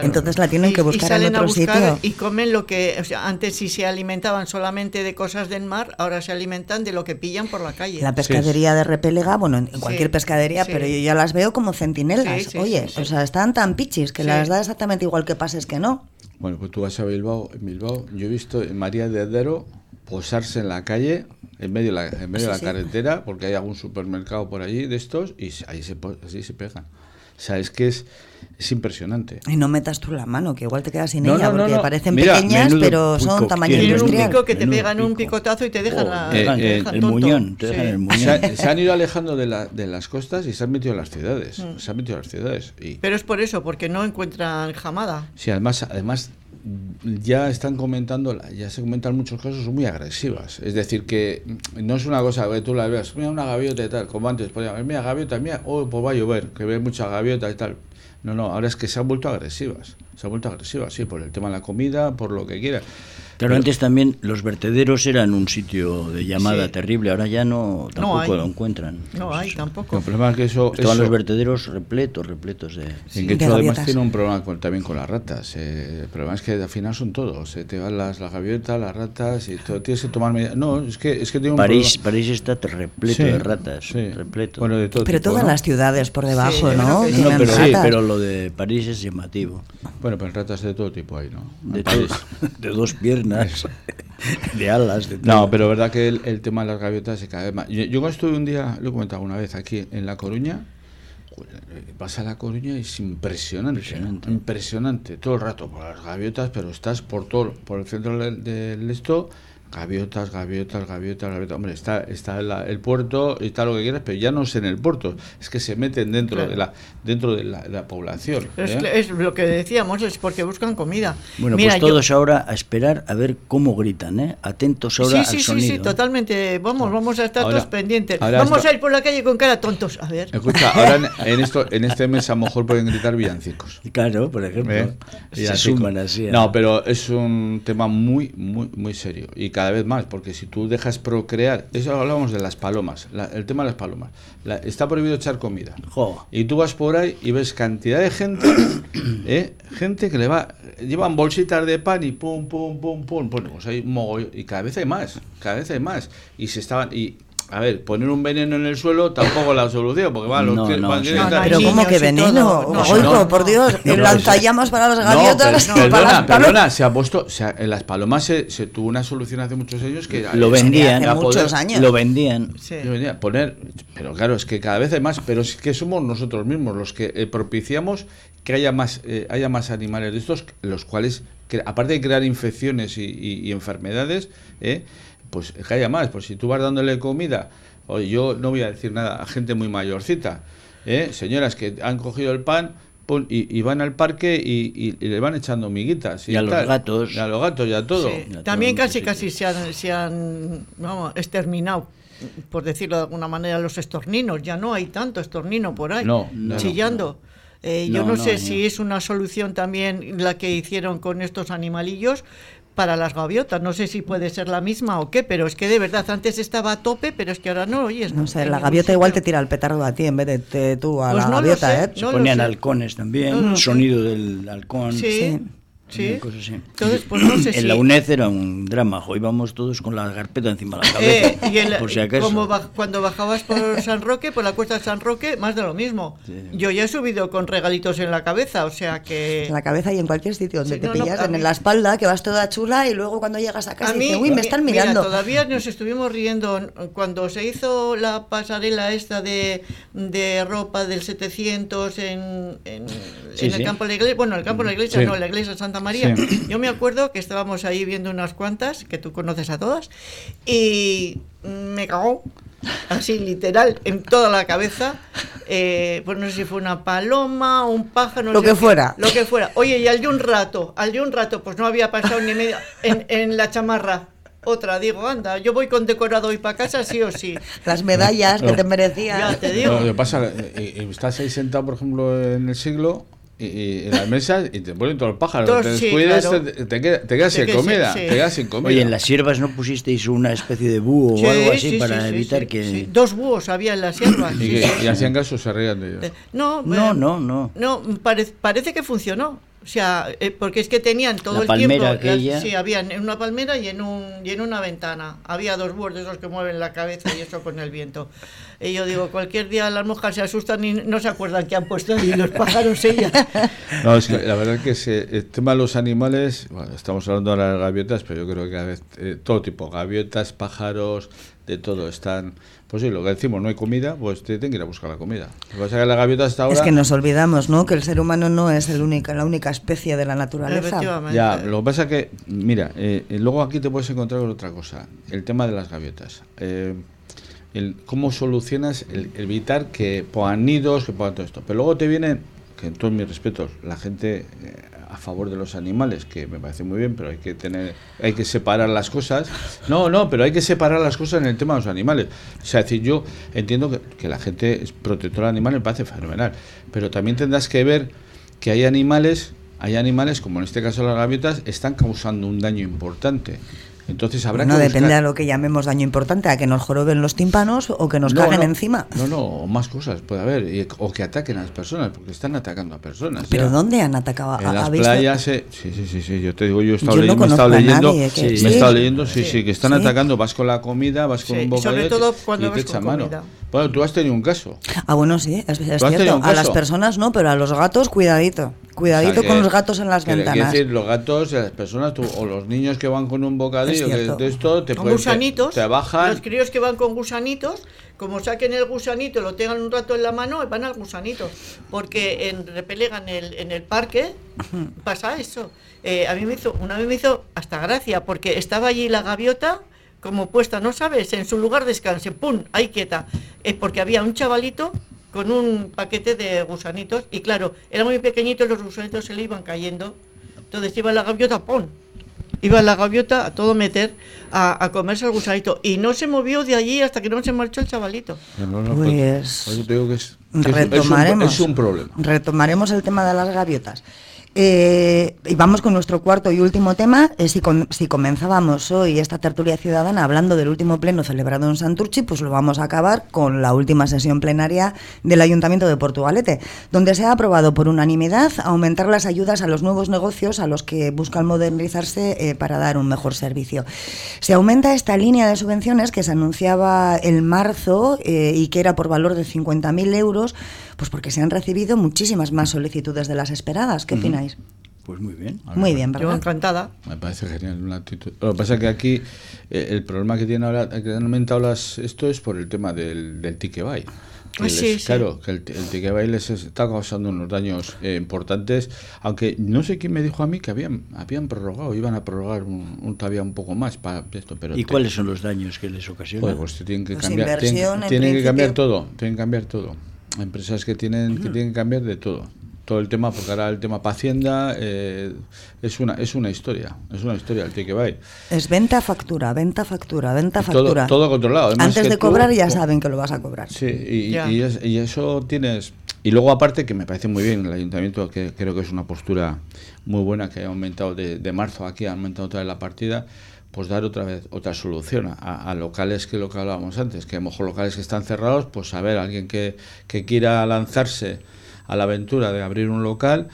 Entonces la tienen que buscar en otro sitio. Y comen lo que, o sea, antes si se alimentaban solamente de cosas del mar, ahora se alimentan de lo que pillan por la calle. La pescadería de Repelega, bueno, en cualquier pescadería, pero yo ya las veo como centinelas. Oye, o sea, están tan pichis que las da exactamente igual que pases que no. Bueno, pues tú vas a Bilbao, en Bilbao, yo he visto en María de Adero posarse en la calle, en medio de la, en medio de la carretera, porque hay algún supermercado por allí de estos, y ahí se, así se pegan O sea, es que es, es impresionante. Y no metas tú la mano, que igual te quedas sin ella, porque parecen pequeñas, pero son tamaño industrial. un pico que te pegan un picotazo y te dejan, la, eh, el, muñón, Se, han ido alejando de, la, de, las costas y se han metido a las ciudades. Mm. Se han metido a las ciudades. Y... Pero es por eso, porque no encuentran jamada. Sí, además, además ya están comentando, ya se comentan muchos casos muy agresivas. Es decir, que no es una cosa que tú la veas, mira una gaviota y tal, como antes, pues, mira gaviota, mira, oh, pues va a llover, que ve mucha gaviota y tal. No, no, ahora es que se han vuelto agresivas. Se han vuelto agresivas, sí, por el tema de la comida, por lo que quiera. Pero, antes también los vertederos eran un sitio de llamada terrible, ahora ya no tampoco lo encuentran. No hay tampoco. El problema es que eso, Estaban los vertederos repletos, repletos de. En que además tiene un problema también con las ratas. Eh, el problema es que al final son todos. Se te van las, las gaviotas, las ratas y todo, tienes que tomar medidas. No, es que, es que tiene un París, París está repleto de ratas. Repleto. Bueno, de todo pero todas las ciudades por debajo, ¿no? no pero, sí, pero lo de París es llamativo. Bueno, pero ratas de todo tipo hay, ¿no? De, de dos piernas. de alas. no, pero verdad que el, tema de las gaviotas se cae más. Yo, yo estuve un día, lo he comentado una vez aquí en La Coruña, vas a La Coruña y es impresionante, impresionante, todo el rato por las gaviotas, pero estás por todo, por el centro del, del esto Gaviotas, gaviotas, gaviotas, gaviotas. Hombre, está, está el puerto y está lo que quieras, pero ya no es en el puerto, es que se meten dentro de la dentro de la, población. ¿eh? Es, lo que decíamos, es porque buscan comida. Bueno, pues todos ahora a esperar a ver cómo gritan, ¿eh? Atentos ahora sí, sí, Sí, sí, ¿eh? totalmente. Vamos, vamos a estar todos pendientes. Vamos a ir por la calle con cara tontos, a ver. Escucha, ahora en, esto, en este mes a lo mejor pueden gritar villancicos. Claro, por ejemplo. ¿Eh? así. No, pero es un tema muy, muy, muy serio. Y cada vez más, porque si tú dejas procrear, eso hablábamos de las palomas, el tema de las palomas, está prohibido echar comida. Y tú vas por ahí y ves cantidad de gente, ¿eh? gente que le va, llevan bolsitas de pan y pum, pum, pum, pum, pues hay y cada vez hay más, cada vez hay más. Y se estaban, y a ver, poner un veneno en el suelo tampoco la solución, porque va, los no, no, Pero ¿cómo que veneno? Oigo, por Dios, lanzallamas para las gaviotas. perdona, perdona, se ha puesto, en las palomas se, tuvo una solución hace muchos años que lo vendían, hace muchos años. Lo vendían. Sí. Lo vendían. Poner, pero claro, es que cada vez hay más, pero es que somos nosotros mismos los que eh, propiciamos que haya más, eh, haya más animales de estos, los cuales, aparte de crear infecciones y, y enfermedades, eh, pues que haya más. Pues si tú vas dándole comida, o yo no voy a decir nada a gente muy mayorcita, ¿eh? señoras que han cogido el pan y, van al parque y, le van echando miguitas. Y, a los gatos. Y a los gatos y a todo. También casi casi se han, se han vamos, exterminado por decirlo de alguna manera, los estorninos. Ya no hay tanto estornino por ahí, chillando. Eh, yo no, sé si es una solución también la que hicieron con estos animalillos, para las gaviotas. No sé si puede ser la misma o qué, pero es que de verdad antes estaba a tope, pero es que ahora no oyes. No sé, la gaviota igual te tira el petardo a ti en vez de tú a pues la gaviota, ¿eh? Se ponían halcones también, sonido del halcón. sí. Sí. Entonces, pues no sé en la UNED era un drama, íbamos todos con la carpeta encima de la cabeza. Eh, por si acaso. Como cuando bajabas por San Roque, por la cuesta de San Roque, más de lo mismo. Yo ya he subido con regalitos en la cabeza, o sea que. En la cabeza y en cualquier sitio donde te pillas, en la espalda, que vas toda chula y luego cuando llegas a casa dices, uy, me están mirando. todavía nos estuvimos riendo cuando se hizo la pasarela esta de, de ropa del 700 en, en, el campo de la iglesia. Bueno, el campo de la iglesia, no, la iglesia de Santa María. Yo me acuerdo que estábamos ahí viendo unas cuantas, que tú conoces a todas, y me cagó, así literal, en toda la cabeza. Eh, pues no sé si fue una paloma o un pájaro. Lo que fuera. Lo que fuera. Oye, y al de un rato, al de un rato, pues no había pasado ni media en, en la chamarra otra, digo, anda, yo voy con decorado hoy para casa, sí o sí. Las medallas que te merecían. Ya te digo. Lo que pasa, eh, estás ahí sentado, por ejemplo, en el siglo, y, en las mesas y te ponen todos los pájaros. te descuidas, te, quedas sin comida. Te quedas sin comida. Oye, en las siervas no pusisteis una especie de búho o algo así para evitar que. Dos búhos había en las siervas. y, hacían caso, se reían de ellos. Eh, no, no, no, no. No, parece que funcionó. O sea, eh, porque es que tenían todo el tiempo. Aquella... sí, había en una palmera y en, un, y en una ventana. Había dos búhos de esos que mueven la cabeza y eso con el viento. Y yo digo, cualquier día las moscas se asustan y no se acuerdan que han puesto ahí los pájaros ellas. No, es que la verdad es que el tema de los animales, bueno, estamos hablando ahora de gaviotas, pero yo creo que a veces, eh, todo tipo, gaviotas, pájaros, de todo están pues sí, lo que decimos, no hay comida, pues te tienen que ir a buscar la comida. Lo que pasa es que la gaviota hasta ahora... Es que nos olvidamos, ¿no? Que el ser humano no es el única, la única especie de la naturaleza. Ya, lo que pasa es que, mira, eh, luego aquí te puedes encontrar con otra cosa, el tema de las gaviotas. Eh, el, cómo solucionas el, evitar que pongan nidos, que pongan todo esto. Pero luego te viene, que en todos mis respetos, la gente eh, a favor de los animales, que me parece muy bien, pero hay que tener, hay que separar las cosas. No, no, pero hay que separar las cosas en el tema de los animales. O sea, decir, yo entiendo que, que la gente es protectora de animales, me parece fenomenal, pero también tendrás que ver que hay animales, hay animales, como en este caso las gaviotas, están causando un daño importante. Entonces habrá no depende de lo que llamemos daño importante, a que nos joroben los tímpanos o que nos caguen encima. No, no, más cosas puede haber, o que ataquen a las personas, porque están atacando a personas. ¿Pero dónde han atacado? En las playas, sí, sí, sí, sí, yo te digo, yo he estado leyendo, me he estado leyendo, me he estado leyendo, sí, sí, que están atacando, vas con la comida, vas con un bocadillo sobre todo cuando y te echan mano. Bueno, tú has tenido un caso. Ah, bueno, sí, es, cierto. A las personas no, pero a los gatos, cuidadito. Cuidadito con los gatos en las ventanas. Es decir, los gatos, las personas o los niños que van con un bocadillo, que de esto te con gusanitos, te, bajan. Los críos que van con gusanitos, como saquen el gusanito, lo tengan un rato en la mano, van al gusanito. Porque en Repelega, en el, en el parque, pasa eso. Eh, a mí me hizo, una vez me hizo hasta gracia, porque estaba allí la gaviota como puesta, no sabes, en su lugar descanse, ¡pum! ahí quieta. Es porque había un chavalito con un paquete de gusanitos y claro, era muy pequeñito y los gusanitos se le iban cayendo. Entonces iba la gaviota, ¡pum! Iba la gaviota a todo meter a, comerse el gusanito y no se movió de allí hasta que no se marchó el chavalito. pues, es, retomaremos, es un problema. Retomaremos el tema de las gaviotas. Eh, y vamos con nuestro cuarto y último tema. Eh, si, si, comenzábamos hoy esta tertulia ciudadana hablando del último pleno celebrado en Santurchi, pues lo vamos a acabar con la última sesión plenaria del Ayuntamiento de Portugalete, donde se ha aprobado por unanimidad aumentar las ayudas a los nuevos negocios a los que buscan modernizarse eh, para dar un mejor servicio. Se aumenta esta línea de subvenciones que se anunciaba el marzo y que era por valor de 50.000 euros pues porque se han recibido muchísimas más solicitudes de las esperadas. ¿Qué opináis? Pues muy bien. Muy bien, ¿verdad? Yo encantada. Me parece genial una actitud. Lo que pasa es que aquí eh, el problema que tiene ahora, que han aumentado las, esto es por el tema del, del ticket buy. Ah, sí, claro, que el, el ticket buy les está causando unos daños eh, importantes, aunque no sé quién me dijo a mí que habían habían prorrogado, iban a prorrogar un, todavía un poco más para esto, pero ¿Y cuáles son los daños que les ocasionan? Pues, pues tienen que cambiar, tienen, tienen que cambiar todo, tienen que cambiar todo empresas que tienen que tienen que cambiar de todo. Todo el tema porque ahora el tema para hacienda eh, es una es una historia es una historia el que va es venta factura venta factura venta factura. todo, controlado antes de cobrar ya saben que lo vas a cobrar. Sí y, y, eso tienes y luego aparte que me parece muy bien el ayuntamiento que creo que es una postura muy buena que ha aumentado de, de marzo aquí ha aumentado otra vez la partida pues dar otra vez otra solución a, locales que lo que hablábamos antes, que a lo mejor locales que están cerrados, pues a ver, alguien que, que quiera lanzarse a la aventura de abrir un local,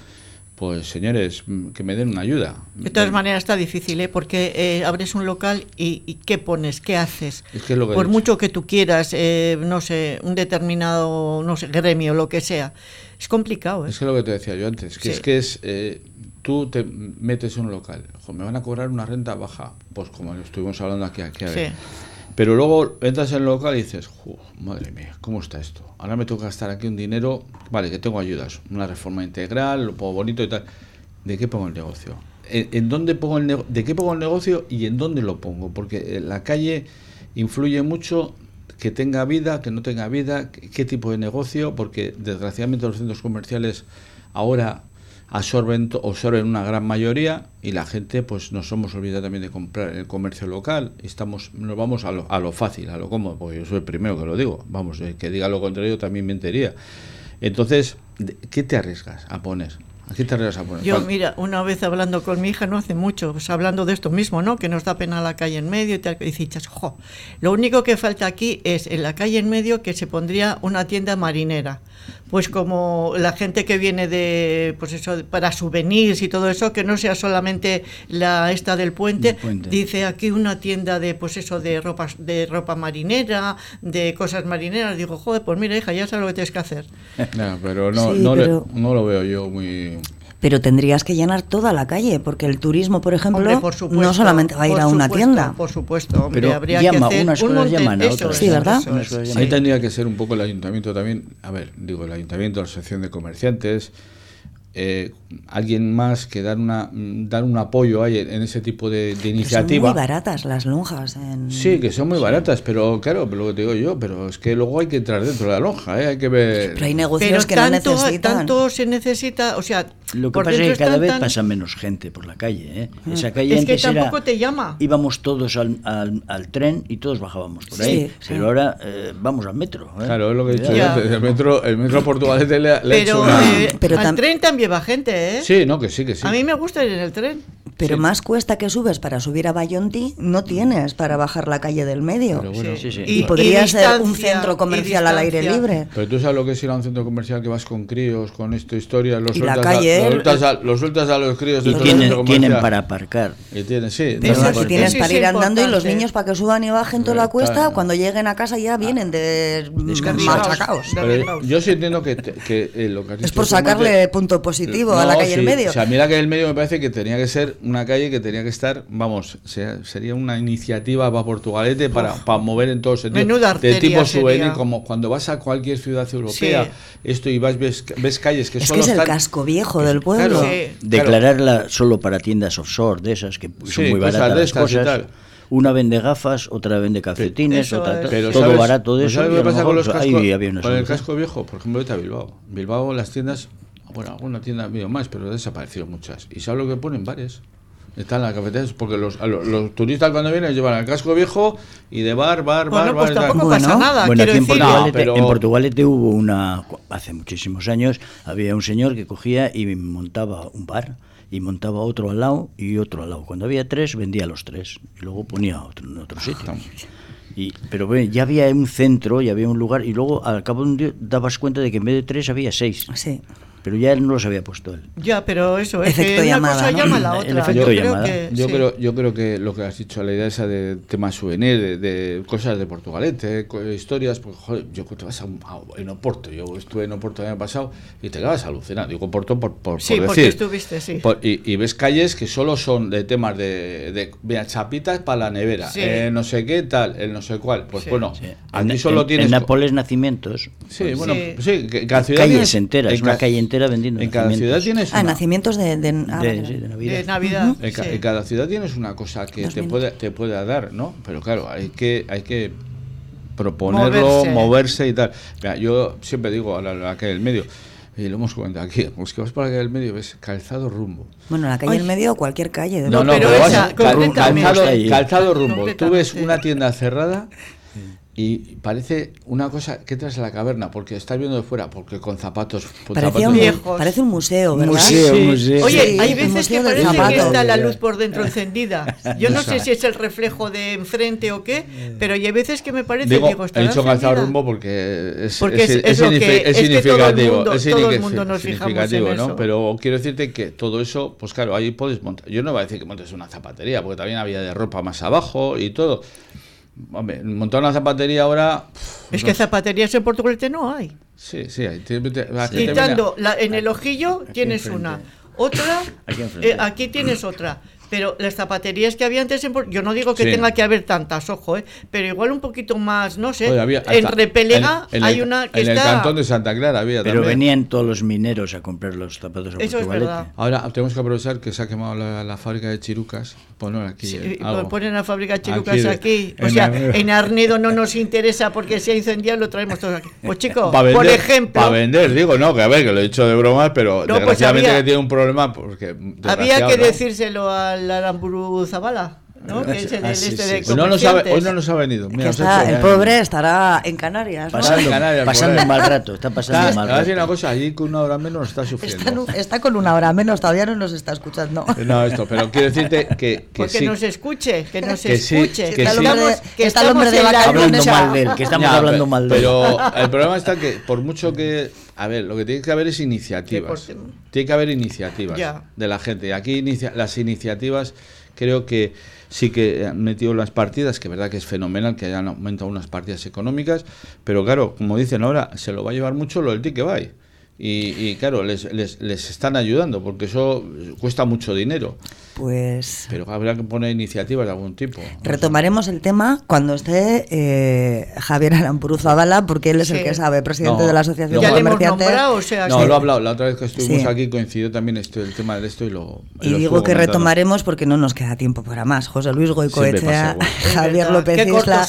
pues señores, mm, que me den una ayuda. De todas maneras está difícil, ¿eh? porque eh, abres un local y, ¿qué pones? ¿Qué haces? Por mucho que tú quieras, eh, no sé, un determinado, no sé, gremio, lo que sea. Es complicado. ¿eh? Es que lo que te decía yo antes, que es que es eh, tú te metes en un local, me van a cobrar una renta baja, pues como estuvimos hablando aquí, aquí a ver. Pero luego entras en el local y dices, madre mía, ¿cómo está esto? Ahora me toca gastar aquí un dinero, vale, que tengo ayudas, una reforma integral, lo pongo bonito y tal. ¿De qué pongo el negocio? ¿En, dónde pongo el ¿De qué pongo el negocio y en dónde lo pongo? Porque la calle influye mucho que tenga vida, que no tenga vida, qué tipo de negocio, porque desgraciadamente los centros comerciales ahora absorben, absorben una gran mayoría y la gente pues nos hemos olvidado también de comprar en el comercio local estamos nos vamos a lo, a lo fácil a lo cómodo porque yo soy el primero que lo digo vamos que diga lo contrario también mentiría entonces ¿qué te arriesgas a poner? Aquí te a poner. Yo, mira, una vez hablando con mi hija, no hace mucho, pues hablando de esto mismo, ¿no? Que nos da pena la calle en medio y tal, que dices, jo, lo único que falta aquí es en la calle en medio que se pondría una tienda marinera. Pues como la gente que viene de, pues eso, para souvenirs y todo eso, que no sea solamente la esta del puente, dice aquí una tienda de, pues eso, de ropa, de ropa marinera, de cosas marineras. Digo, joder, pues mira, hija, ya sabes lo que tienes que hacer. pero no, no, no lo veo yo muy pero tendrías que llenar toda la calle, porque el turismo, por ejemplo, no solamente va a ir a una tienda. Por supuesto, pero habría llama, que hacer unas cosas llaman a otras. Sí, ¿verdad? Ahí tendría que ser un poco el ayuntamiento también, a ver, digo, el ayuntamiento, la asociación de comerciantes, eh, alguien más que dar una dar un apoyo ahí en ese tipo de, iniciativa. son muy baratas las lonjas. En... Sí, que son muy baratas, pero claro, lo que te digo yo, pero es que luego hay que entrar dentro de la lonja, ¿eh? hay que ver. Pero hay negocios que no necesitan. Tanto se necesita, o sea, lo que pasa es que cada vez pasa menos gente por la calle. ¿eh? Esa calle es que tampoco te llama. Íbamos todos al, al, tren y todos bajábamos por ahí, pero ahora eh, vamos al metro. ¿eh? Claro, es lo que he dicho. El metro, el metro Portugalete le, le pero, pero al tren también va gente, ¿eh? Sí, no, que sí, que sí. A mí me gusta ir en el tren. Pero más cuesta que subes para subir a Bayonti, no tienes para bajar la calle del medio. Y, podría ser un centro comercial al aire libre. Pero tú sabes lo que es ir a un centro comercial que vas con críos, con esta historia, los, sueltas, la calle, a, los, sueltas a, los críos. Y tienen, tienen, para aparcar. Y tienen, sí. si tienes para ir andando y los niños para que suban y bajen toda la cuesta, cuando lleguen a casa ya vienen de machacaos. Yo sí entiendo que, que eh, lo que has Es por sacarle punto positivo a la calle del medio. O sea, a mí la calle del medio me parece que tenía que ser una calle que tenía que estar, vamos, sería una iniciativa para Portugalete para, para mover en todos sentidos. de tipo souvenir, como cuando vas a cualquier ciudad europea, esto y vas ves, ves calles que es solo que es el casco viejo del pueblo. Declararla solo para tiendas offshore de esas que son muy baratas las cosas. Una vende gafas, otra vende calcetines, otra, todo barato de eso. ¿Sabes lo que pasa con los cascos? Con el casco viejo, por ejemplo, vete a Bilbao. Bilbao, las tiendas bueno, alguna tienda ha habido más, pero ha desaparecido muchas. ¿Y sabes lo que ponen? Bares. Están las cafeterías porque los, los, turistas cuando vienen llevan el casco viejo y de bar, bar, bar, pues bar. tampoco pasa nada. Bueno, aquí en Portugalete, en hubo una, hace muchísimos años, había un señor que cogía y montaba un bar y montaba otro al lado y otro al lado. Cuando había tres, vendía los tres y luego ponía otro en otro sitio. Y, pero bueno, ya había un centro, ya había un lugar y luego al cabo de un día dabas cuenta de que en vez de tres había seis. Sí pero ya él no los había puesto él. Ya, pero eso es efecto que llamada, una cosa llama a la otra. El efecto yo, llamada. Creo que, yo, creo, yo creo que lo que has dicho, la idea esa de temas souvenir, de, cosas de Portugalete, historias, pues joder, yo te vas a, en Oporto, yo estuve en Oporto el año pasado y te quedas alucinado. Digo Oporto por, por, sí, por porque decir. estuviste, sí. y, ves calles que solo son de temas de, de, chapitas para la nevera, eh, no sé qué, tal, el no sé cuál. Pues bueno, aquí solo tienes. En Nápoles Nacimientos. Sí, pues bueno, sí, que cada ciudad. Calles enteras, es una calle entera vendiendo. En cada ciudad tienes ah, nacimientos de, de, Navidad. En, cada ciudad tienes una cosa que te puede, te puede dar, ¿no? Pero claro, hay que, hay que proponerlo, moverse, y tal. yo siempre digo a la, calle del medio, y lo hemos comentado aquí, pues que vas por la calle del medio, ves calzado rumbo. Bueno, la calle del medio o cualquier calle. no, no, pero, vas calzado, calzado rumbo. Tú ves una tienda cerrada y parece una cosa que traes a la caverna, porque estás viendo de fuera, porque con zapatos, parece, un, parece un museo, ¿verdad? Museo, museo. Oye, hay veces que parece que está la luz por dentro encendida. Yo no sé si es el reflejo de enfrente o qué, pero hay veces que me parece Digo, digo, he dicho calzado rumbo porque es, porque es, es, es, significativo, todo el mundo, nos significativo, ¿no? Eso. Pero quiero decirte que todo eso, pues claro, ahí puedes montar. Yo no voy a decir que montes una zapatería, porque también había de ropa más abajo y todo Hombre, montar una zapatería ahora. Es que zapaterías en Portugal no hay. Sí, sí, hay. Quitando la, en el ojillo tienes una. Otra, eh, aquí tienes otra. Pero las zapaterías que había antes, en, yo no digo que tenga que haber tantas, ojo, ¿eh? pero igual un poquito más, no sé. en Repelega hay una que en el cantón de Santa Clara había Pero venían todos los mineros a comprar los zapatos a Eso es verdad. Ahora tenemos que aprovechar que se ha quemado la, fábrica de chirucas. Poner aquí. Sí, ponen la fábrica de chirucas aquí. O sea, en Arnedo no nos interesa porque se ha incendiado, lo traemos todos aquí. Pues chicos, por ejemplo. Para vender, digo, no, que a ver, que lo he dicho de broma, pero pues desgraciadamente que tiene un problema porque. Había que decírselo a dalam buru sabalah. ¿No? Que es el, ah, este de hoy, no nos ha, hoy no nos ha venido. está, el pobre estará en Canarias. ¿no? Pasando, Canarias, pasando un mal rato. Está pasando está, mal rato. una cosa, allí con una hora menos está sufriendo. Está, está, con una hora menos, todavía no nos está escuchando. No, esto, pero quiero decirte que. que pues que nos escuche, que nos escuche. que, está el hombre de vacaciones. Hablando mal de él, que estamos hablando mal de él. Pero el problema está que, por mucho que a ver, lo que tiene que haber es iniciativas. Tiene que haber iniciativas de la gente. Aquí las iniciativas creo que sí que han metido las partidas, que verdad que es fenomenal que hayan aumentado unas partidas económicas, pero claro, como dicen ahora, se lo va a llevar mucho lo del ticket buy. Y, claro, les, les, les, están ayudando porque eso cuesta mucho dinero. Pues. Pero habrá que poner iniciativas de algún tipo. Retomaremos el tema cuando esté eh, Javier Arampuru Zavala, porque él es el que sabe, presidente de la Asociación de Comerciantes. o sea, no, lo he hablado. La otra vez que estuvimos aquí coincidió también esto, el tema de esto y lo. Y, digo que retomaremos porque no nos queda tiempo para más. José Luis Goicoechea, Javier López Isla,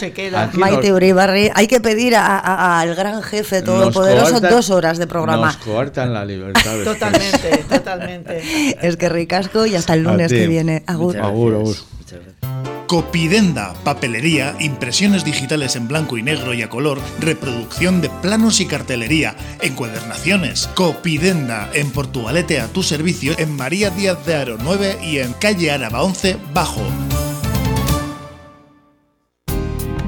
Maite Uribarri. Hay que pedir al gran jefe todopoderoso dos horas de programa. Nos coartan la libertad. totalmente, totalmente. Es que ricasco y hasta el lunes que viene. Agur. Copidenda, papelería, impresiones digitales en blanco y negro y a color, reproducción de planos y cartelería, encuadernaciones. Copidenda, en Portugalete a tu servicio, en María Díaz de Aro 9 y en calle Áraba 11, Bajo.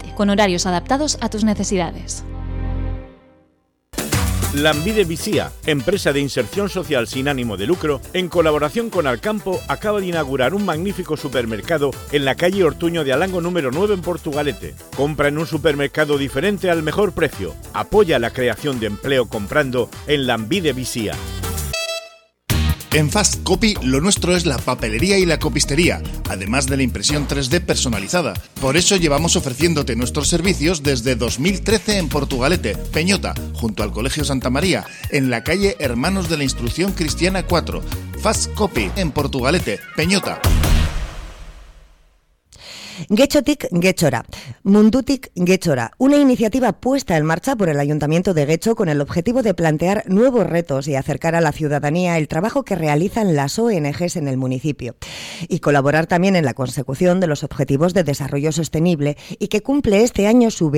Portugalete con horarios adaptados a tus necesidades. Lambide Visía, empresa de inserción social sin ánimo de lucro, en colaboración con Alcampo, acaba de inaugurar un magnífico supermercado en la calle Ortuño de Alango número 9 en Portugalete. Compra en un supermercado diferente al mejor precio. Apoya la creación de empleo comprando en Lambide Visía. En Fast Copy lo nuestro es la papelería y la copistería, además de la impresión 3D personalizada. Por eso llevamos ofreciéndote nuestros servicios desde 2013 en Portugalete, Peñota, junto al Colegio Santa María, en la calle Hermanos de la Instrucción Cristiana 4. Fast Copy en Portugalete, Peñota. Getxotik Getxora, Mundutik Getxora, una iniciativa puesta en marcha por el Ayuntamiento de Guecho con el objetivo de plantear nuevos retos y acercar a la ciudadanía el trabajo que realizan las ONGs en el municipio y colaborar también en la consecución de los objetivos de desarrollo sostenible y que cumple este año su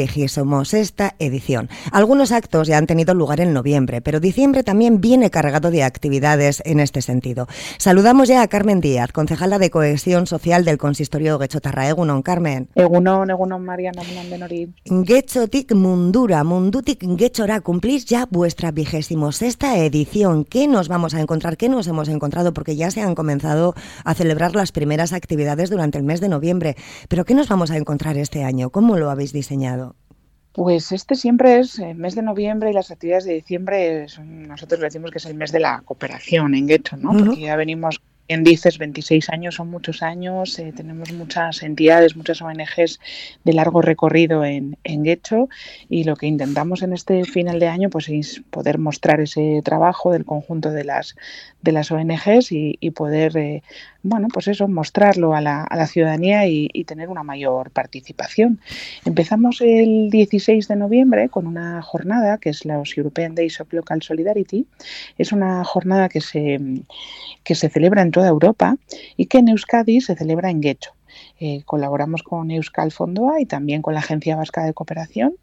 sexta edición. Algunos actos ya han tenido lugar en noviembre, pero diciembre también viene cargado de actividades en este sentido. Saludamos ya a Carmen Díaz, concejala de Cohesión Social del Consistorio Guechotarra egunon, Carmen. Egunon, egunon, Mariana, egunon, Benori. Getxotik mundura, mundutik getxora, cumplís ya vuestra vigésimo sexta edición. ¿Qué nos vamos a encontrar? ¿Qué nos hemos encontrado? Porque ya se han comenzado a celebrar las primeras actividades durante el mes de noviembre. Pero ¿qué nos vamos a encontrar este año? ¿Cómo lo habéis diseñado? Pues este siempre es el mes de noviembre y las actividades de diciembre, nosotros decimos que es el mes de la cooperación en Guecho, ¿no? Porque ya venimos dices 26 años son muchos años, eh, tenemos muchas entidades, muchas ONGs de largo recorrido en, en y lo que intentamos en este final de año pues es poder mostrar ese trabajo del conjunto de las, de las ONGs y, poder eh, bueno, pues eso, mostrarlo a la, a la ciudadanía y, tener una mayor participación. Empezamos el 16 de noviembre con una jornada que es los European Days of Local Solidarity. Es una jornada que se, que se celebra en toda Europa y que en Euskadi se celebra en Guecho. Eh, colaboramos con Euskal Fondoa y también con la Agencia Vasca de Cooperación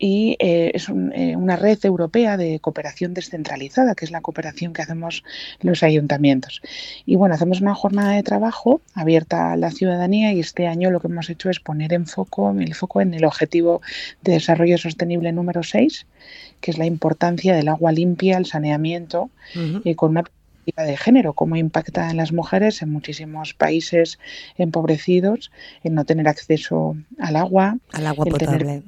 y eh, es eh, una red europea de cooperación descentralizada, que es la cooperación que hacemos los ayuntamientos. Y bueno, hacemos una jornada de trabajo abierta a la ciudadanía y este año lo que hemos hecho es poner en foco, el foco en el objetivo de desarrollo sostenible número 6, que es la importancia del agua limpia, el saneamiento, y con una perspectiva de género, cómo impacta en las mujeres en muchísimos países empobrecidos, en no tener acceso al agua, al agua potable.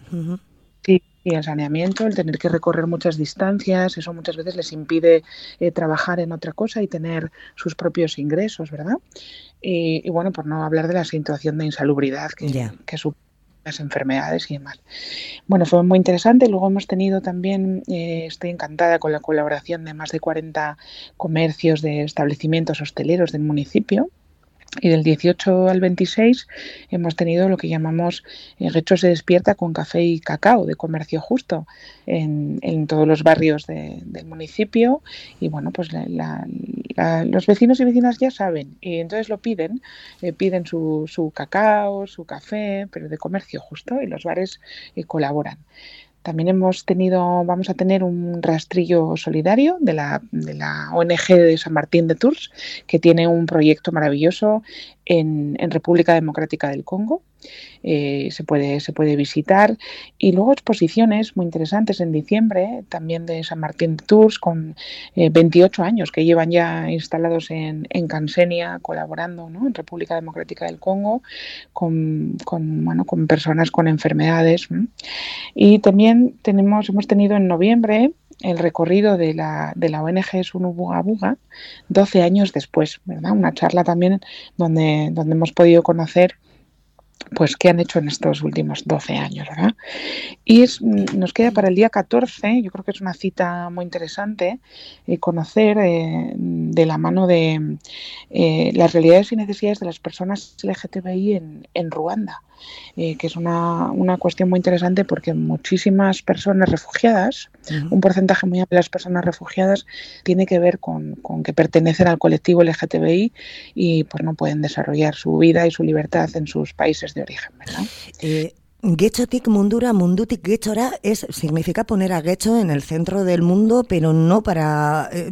Y el saneamiento, el tener que recorrer muchas distancias, eso muchas veces les impide eh, trabajar en otra cosa y tener sus propios ingresos, ¿verdad? Y, bueno, por no hablar de la situación de insalubridad que, que las enfermedades y demás. Bueno, fue muy interesante. Luego hemos tenido también, eh, estoy encantada con la colaboración de más de 40 comercios de establecimientos hosteleros del municipio y del 18 al 26 hemos tenido lo que llamamos eh, Recho se despierta con café y cacao de comercio justo en, todos los barrios del municipio. Y bueno, pues los vecinos y vecinas ya saben y entonces lo piden, eh, piden su, su, cacao, su café, pero de comercio justo y los bares eh, colaboran. También hemos tenido, vamos a tener un rastrillo solidario de la, de la ONG de San Martín de Tours, que tiene un proyecto maravilloso en, República Democrática del Congo. Eh, se, puede, se puede visitar. Y luego exposiciones muy interesantes en diciembre, también de San Martín Tours, con 28 eh, años que llevan ya instalados en, en Cansenia, colaborando en República Democrática del Congo, con, con, bueno, con personas con enfermedades. Y también tenemos, hemos tenido en noviembre el recorrido de la, de la ONG Sunubuga Buga 12 años después, ¿verdad? Una charla también donde, donde hemos podido conocer pues qué han hecho en estos últimos 12 años, ¿verdad? Y nos queda para el día 14, yo creo que es una cita muy interesante, eh, conocer eh, de la mano de eh, las realidades y necesidades de las personas LGTBI en, en Ruanda. Eh, que es una, una, cuestión muy interesante porque muchísimas personas refugiadas, un porcentaje muy amplio de las personas refugiadas, tiene que ver con, con, que pertenecen al colectivo LGTBI y pues no pueden desarrollar su vida y su libertad en sus países de origen. ¿verdad? Eh, Gechotik mundura mundutik gechora es, significa poner a Gecho en el centro del mundo, pero no para eh,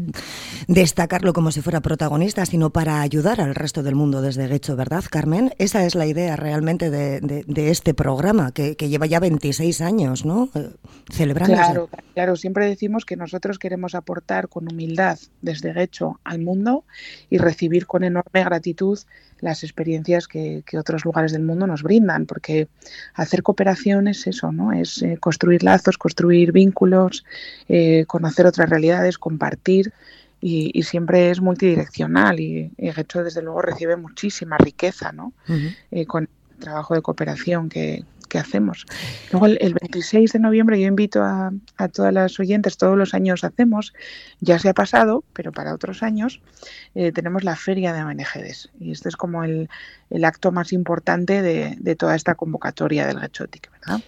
destacarlo como si fuera protagonista, sino para ayudar al resto del mundo desde Gecho, ¿verdad, Carmen? Esa es la idea realmente de, este programa, que, lleva ya 26 años, ¿no? Eh, celebrando. Claro, claro, siempre decimos que nosotros queremos aportar con humildad desde Gecho al mundo y recibir con enorme gratitud las experiencias que, otros lugares del mundo nos brindan, porque hacer cooperación es eso, ¿no? Es eh, construir lazos, construir vínculos, eh, conocer otras realidades, compartir. Y, siempre es multidireccional y, y hecho desde luego recibe muchísima riqueza ¿no? Eh, con el trabajo de cooperación que, que hacemos. Luego el, 26 de noviembre yo invito a, todas las oyentes, todos los años hacemos, ya se ha pasado, pero para otros años eh, tenemos la feria de ONGs y este es como el, acto más importante de, de, toda esta convocatoria del Gachotic, ¿verdad?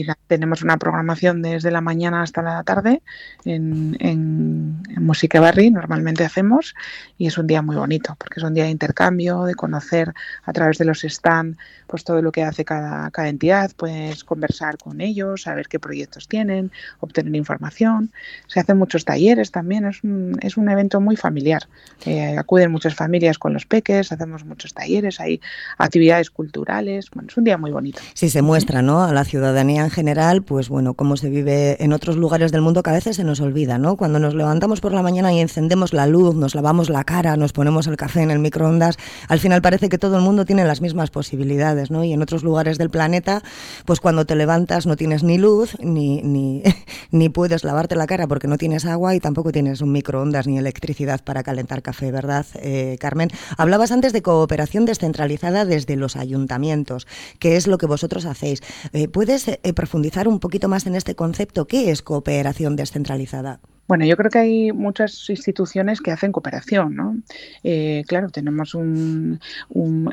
Y tenemos una programación desde la mañana hasta la tarde en, en, Música Barri, normalmente hacemos, y es un día muy bonito, porque es un día de intercambio, de conocer a través de los stands pues todo lo que hace cada, cada entidad, puedes conversar con ellos, saber qué proyectos tienen, obtener información. Se hacen muchos talleres también, es un, es un evento muy familiar. Eh, acuden muchas familias con los peques, hacemos muchos talleres, hay actividades culturales, bueno, es un día muy bonito. Sí, se muestra ¿no? a la ciudadanía en general, pues bueno, cómo se vive en otros lugares del mundo que a veces se nos olvida, ¿no? Cuando nos levantamos por la mañana y encendemos la luz, nos lavamos la cara, nos ponemos el café en el microondas, al final parece que todo el mundo tiene las mismas posibilidades, ¿no? Y en otros lugares del planeta, pues cuando te levantas no tienes ni luz, ni, ni, ni puedes lavarte la cara porque no tienes agua y tampoco tienes un microondas ni electricidad para calentar café, ¿verdad, eh, Carmen? Hablabas antes de cooperación descentralizada desde los ayuntamientos, que es lo que vosotros hacéis. Eh, ¿Puedes eh, profundizar un poquito más en este concepto. ¿Qué es cooperación descentralizada? Bueno, yo creo que hay muchas instituciones que hacen cooperación, ¿no? Eh, claro, tenemos un,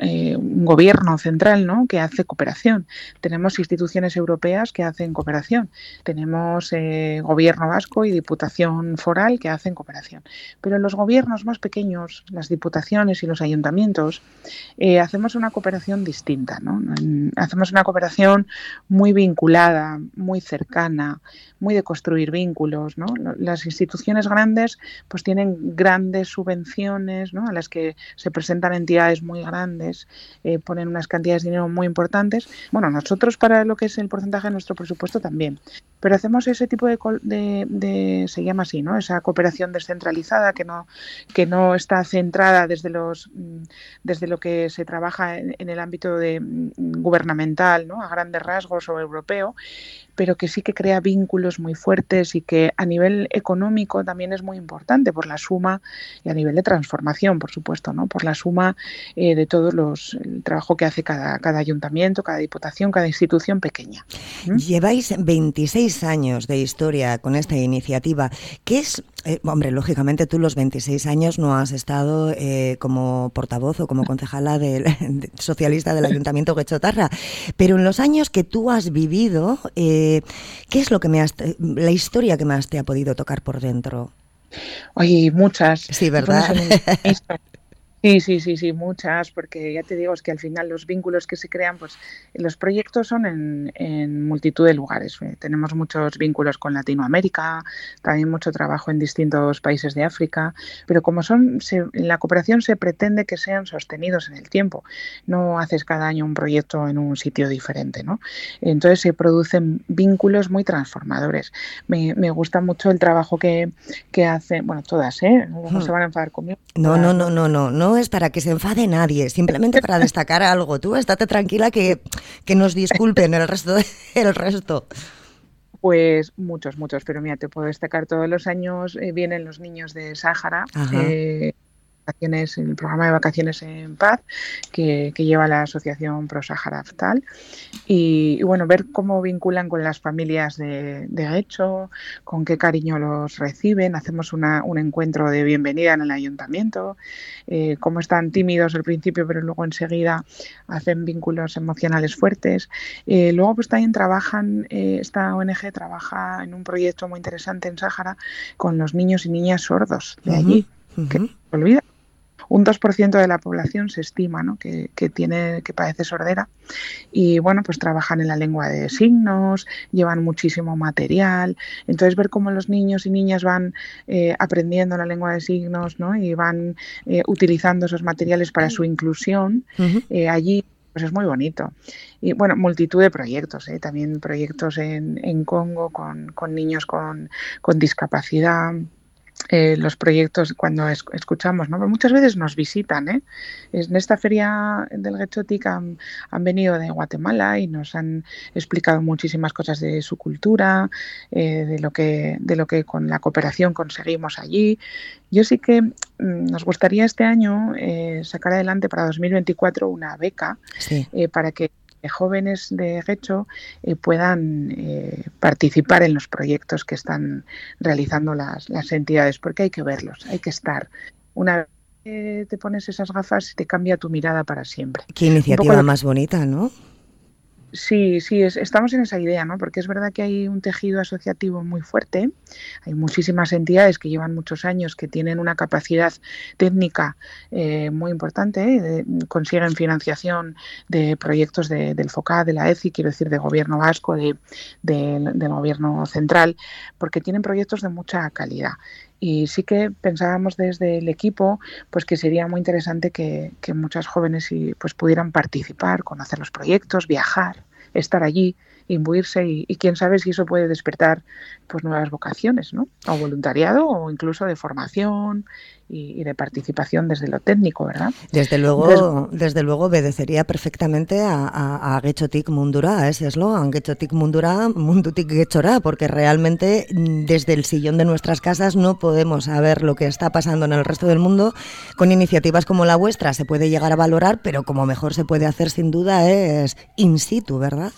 eh, un, gobierno central, ¿no? Que hace cooperación. Tenemos instituciones europeas que hacen cooperación. Tenemos eh, gobierno vasco y diputación foral que hacen cooperación. Pero los gobiernos más pequeños, las diputaciones y los ayuntamientos, hacemos una cooperación distinta, ¿no? Hacemos una cooperación muy vinculada, muy cercana, muy de construir vínculos, ¿no? Las instituciones grandes pues tienen grandes subvenciones, ¿no? A las que se presentan entidades muy grandes, eh, ponen unas cantidades de dinero muy importantes. Bueno, nosotros para lo que es el porcentaje de nuestro presupuesto también, pero hacemos ese tipo de, de, se llama así, ¿no? Esa cooperación descentralizada que no que no está centrada desde los mm, desde lo que se trabaja en, el ámbito de, mm, gubernamental. A grandes rasgos o europeo, pero que sí que crea vínculos muy fuertes y que a nivel económico también es muy importante por la suma y a nivel de transformación, por supuesto, ¿no? por la suma eh, de todos los el trabajo que hace cada, cada ayuntamiento, cada diputación, cada institución pequeña. ¿Mm? Lleváis 26 años de historia con esta iniciativa. ¿Qué es, eh, hombre, lógicamente tú los 26 años no has estado eh, como portavoz o como concejala del, socialista del Ayuntamiento Guechotarra, pero en los años que tú has vivido, ¿qué es lo que me has, la historia que más te ha podido tocar por dentro? Oye, muchas. Sí, ¿verdad? Sí, sí, sí, sí, muchas, porque ya te digo, es que al final los vínculos que se crean, pues los proyectos son en, multitud de lugares. Eh, tenemos muchos vínculos con Latinoamérica, también mucho trabajo en distintos países de África, pero como son, en la cooperación se pretende que sean sostenidos en el tiempo. No haces cada año un proyecto en un sitio diferente, ¿no? Entonces se producen vínculos muy transformadores. Me, gusta mucho el trabajo que, que hacen, bueno, todas, ¿eh? No hmm. se van a enfadar conmigo. No, no, no, no, no, no es para que se enfade nadie, simplemente para destacar algo. Tú estate tranquila que, que nos disculpen el resto. El resto. Pues muchos, muchos, pero mira, te puedo destacar todos los años eh, vienen los niños de Sáhara, vacaciones, el programa de vacaciones en paz que, lleva la asociación Pro Sahara Aftal. Y, bueno ver cómo vinculan con las familias de, de hecho con qué cariño los reciben. Hacemos una, un encuentro de bienvenida en el ayuntamiento. Eh, cómo están tímidos al principio pero luego enseguida hacen vínculos emocionales fuertes. Eh, luego pues también trabajan eh, esta ONG trabaja en un proyecto muy interesante en Sáhara con los niños y niñas sordos de allí que se olvida un 2% de la población se estima ¿no? que, tiene, que padece sordera y bueno, pues trabajan en la lengua de signos, llevan muchísimo material, entonces ver cómo los niños y niñas van eh, aprendiendo la lengua de signos ¿no? y van eh, utilizando esos materiales para su inclusión eh, allí pues es muy bonito. Y bueno, multitud de proyectos, también proyectos en, en Congo con, con niños con, con discapacidad. Eh, los proyectos cuando escuchamos, ¿no? muchas veces nos visitan. ¿eh? En esta feria del Gechotic han, venido de Guatemala y nos han explicado muchísimas cosas de su cultura, eh, de, lo que, de lo que con la cooperación conseguimos allí. Yo sí que mm, nos gustaría este año sacar adelante para 2024 una beca para que jóvenes de Gecho eh, puedan eh, participar en los proyectos que están realizando las, las entidades, porque hay que verlos, hay que estar. Una vez que te pones esas gafas, te cambia tu mirada para siempre. Qué iniciativa más bonita, ¿no? Sí, sí, estamos en esa idea, ¿no? Porque es verdad que hay un tejido asociativo muy fuerte, hay muchísimas entidades que llevan muchos años que tienen una capacidad técnica eh, muy importante, ¿eh? consiguen financiación de proyectos del FOCA, de la ECI, quiero decir, de gobierno vasco, de, del gobierno central, porque tienen proyectos de mucha calidad y sí que pensábamos desde el equipo pues que sería muy interesante que, que muchas jóvenes pues pudieran participar, conocer los proyectos, viajar, estar allí imbuirse y, quién sabe si eso puede despertar pues nuevas vocaciones, ¿no? O voluntariado o incluso de formación y, de participación desde lo técnico, ¿verdad? Desde luego, desde luego obedecería perfectamente a, a, a Gechotik Mundura, ese eslogan, Gechotik Mundura, Mundutik Gechora, porque realmente mm, desde el sillón de nuestras casas no podemos saber lo que está pasando en el resto del mundo. Con iniciativas como la vuestra se puede llegar a valorar, pero como mejor se puede hacer sin duda es in situ, ¿verdad?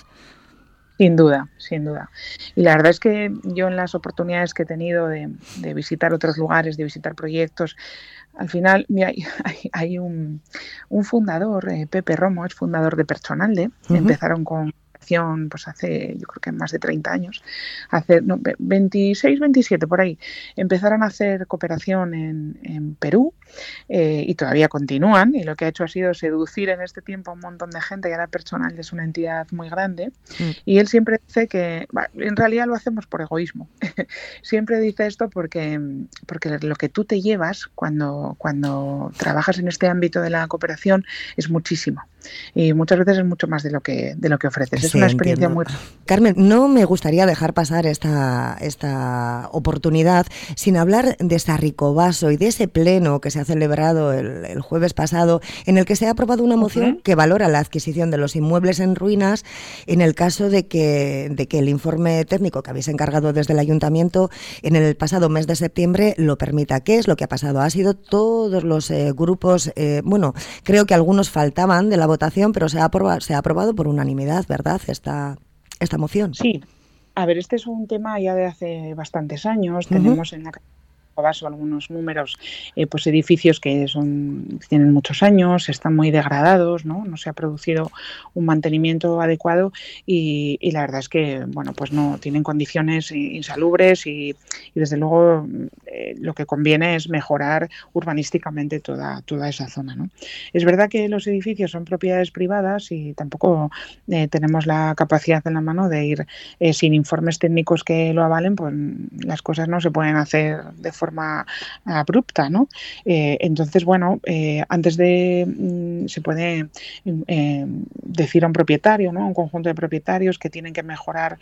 Sin duda, sin duda. Y la verdad es que yo en las oportunidades que he tenido de, visitar otros lugares, de visitar proyectos, al final hay, un, fundador, eh, Pepe Romo, es fundador de Personalde, empezaron con pues hace, yo creo que más de 30 años, hace, no, 26, 27 por ahí, empezaron a hacer cooperación en, en Perú eh, y todavía continúan y lo que ha hecho ha sido seducir en este tiempo a un montón de gente, que era personal, es una entidad muy grande mm. y él siempre dice que en realidad lo hacemos por egoísmo. siempre dice esto porque, porque lo que tú te llevas cuando, cuando trabajas en este ámbito de la cooperación es muchísimo y muchas veces es mucho más de lo que, de lo que ofreces. es una experiencia muy... Carmen, no me gustaría dejar pasar esta, esta oportunidad sin hablar de Sarricobaso y de ese pleno que se ha celebrado el, jueves pasado, en el que se ha aprobado una moción que valora la adquisición de los inmuebles en ruinas en el caso de que, de que el informe técnico que habéis encargado desde el ayuntamiento en el pasado mes de septiembre lo permita. ¿Qué es lo que ha pasado? Ha sido todos los eh, grupos, eh, bueno, creo que algunos faltaban de la votación, pero se ha aprobado, se ha aprobado por unanimidad, ¿verdad? Esta, esta moción. Sí. A ver, este es un tema ya de hace bastantes años. Tenemos en la baso algunos números, eh, pues edificios que son tienen muchos años, están muy degradados, ¿no? No se ha producido un mantenimiento adecuado y, la verdad es que, bueno, pues no tienen condiciones insalubres y, desde luego eh, lo que conviene es mejorar urbanísticamente toda, toda esa zona, ¿no? Es verdad que los edificios son propiedades privadas y tampoco eh, tenemos la capacidad en la mano de ir sin informes técnicos que lo avalen, pues las cosas no se pueden hacer de forma forma abrupta, ¿no? Eh, entonces, bueno, eh, antes de mm, se puede eh, decir a un propietario, ¿no? A un conjunto de propietarios que tienen que mejorar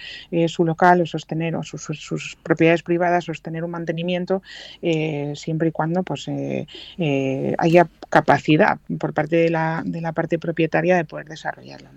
su local o sostener o sus, propiedades privadas, sostener un mantenimiento siempre y cuando pues haya capacidad por parte de la, parte propietaria de poder desarrollarlo.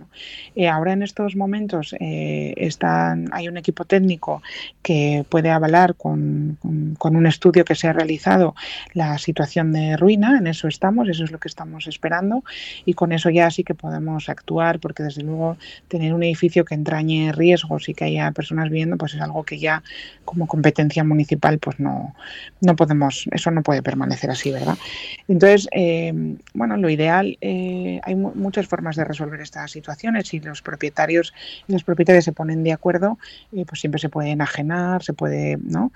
ahora en estos momentos están, hay un equipo técnico que puede avalar con un estudio que se ha realizado la situación de ruina, en eso estamos, eso es lo que estamos esperando y con eso ya sí que podemos actuar porque desde luego tener un edificio que entrañe riesgos y que haya personas viendo pues es algo que ya como competencia municipal pues no, no podemos, eso no puede permanecer así, ¿verdad? Entonces, eh, bueno, lo ideal, eh, hay muchas formas de resolver estas situaciones y los propietarios y los propietarios se ponen de acuerdo, eh, pues siempre se puede enajenar, se puede, ¿no?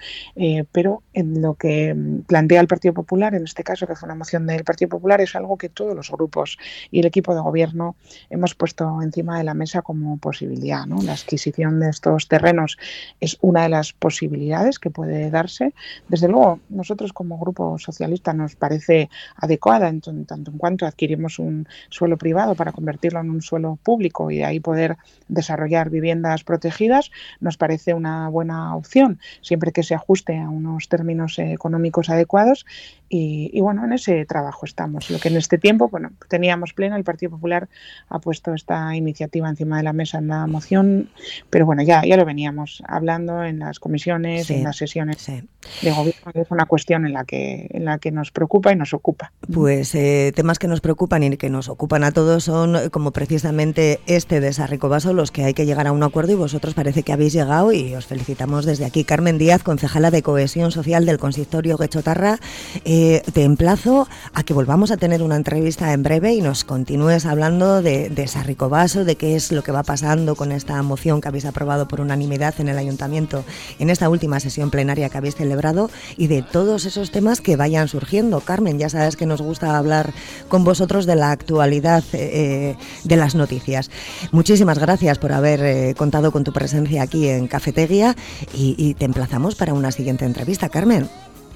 pero en lo que plantea el Partido Popular, en este caso que fue una moción del Partido Popular, es algo que todos los grupos y el equipo de gobierno hemos puesto encima de la mesa como posibilidad. ¿no? La adquisición de estos terrenos es una de las posibilidades que puede darse. Desde luego, nosotros como grupo socialista nos parece adecuada en tanto en cuanto adquirimos un suelo privado para convertirlo en un suelo público y de ahí poder desarrollar viviendas protegidas, nos parece una buena opción, siempre que se ajuste a unos términos económicos adecuados y, bueno, en ese trabajo estamos. Lo que en este tiempo, bueno, teníamos plena, el Partido Popular ha puesto esta iniciativa encima de la mesa en la moción, pero bueno, ya, ya lo veníamos hablando en las comisiones, en las sesiones de gobierno, es una cuestión en la que, en la que nos preocupa y nos ocupa. Pues eh, temas que nos preocupan y que nos ocupan a todos son como precisamente este de Sarricobaso, los que hay que llegar a un acuerdo y vosotros parece que habéis llegado y os felicitamos desde aquí. Carmen Díaz, concejala de Cohesión Social del Consistorio Guechotarra. Eh, eh, te emplazo a que volvamos a tener una entrevista en breve y nos continúes hablando de, de Sarricobaso, de qué es lo que va pasando con esta moción que habéis aprobado por unanimidad en el ayuntamiento en esta última sesión plenaria que habéis celebrado y de todos esos temas que vayan surgiendo. Carmen, ya sabes que nos gusta hablar con vosotros de la actualidad eh, de las noticias. Muchísimas gracias por haber eh, contado con tu presencia aquí en Cafetería y, y te emplazamos para una siguiente entrevista, Carmen.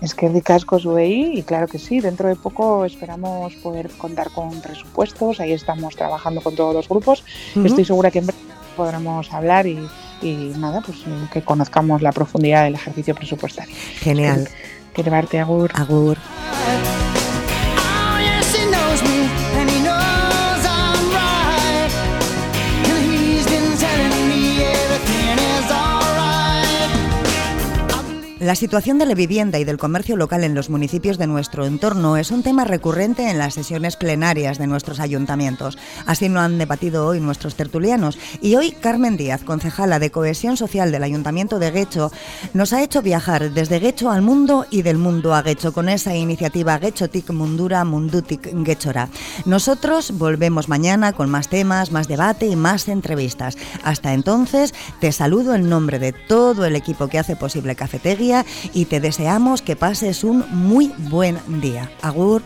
Es que ricasco y claro que sí, dentro de poco esperamos poder contar con presupuestos, ahí estamos trabajando con todos los grupos, estoy segura que en breve podremos hablar y, nada, pues que conozcamos la profundidad del ejercicio presupuestario. Genial. Que, llevarte, Agur. Agur. La situación de la vivienda y del comercio local en los municipios de nuestro entorno es un tema recurrente en las sesiones plenarias de nuestros ayuntamientos. Así lo han debatido hoy nuestros tertulianos. Y hoy Carmen Díaz, concejala de Cohesión Social del Ayuntamiento de Guecho, nos ha hecho viajar desde Guecho al mundo y del mundo a Guecho con esa iniciativa Guechotic Mundura Mundutic Guechora. Nosotros volvemos mañana con más temas, más debate y más entrevistas. Hasta entonces, te saludo en nombre de todo el equipo que hace posible Cafetería y te deseamos que pases un muy buen día. Agur.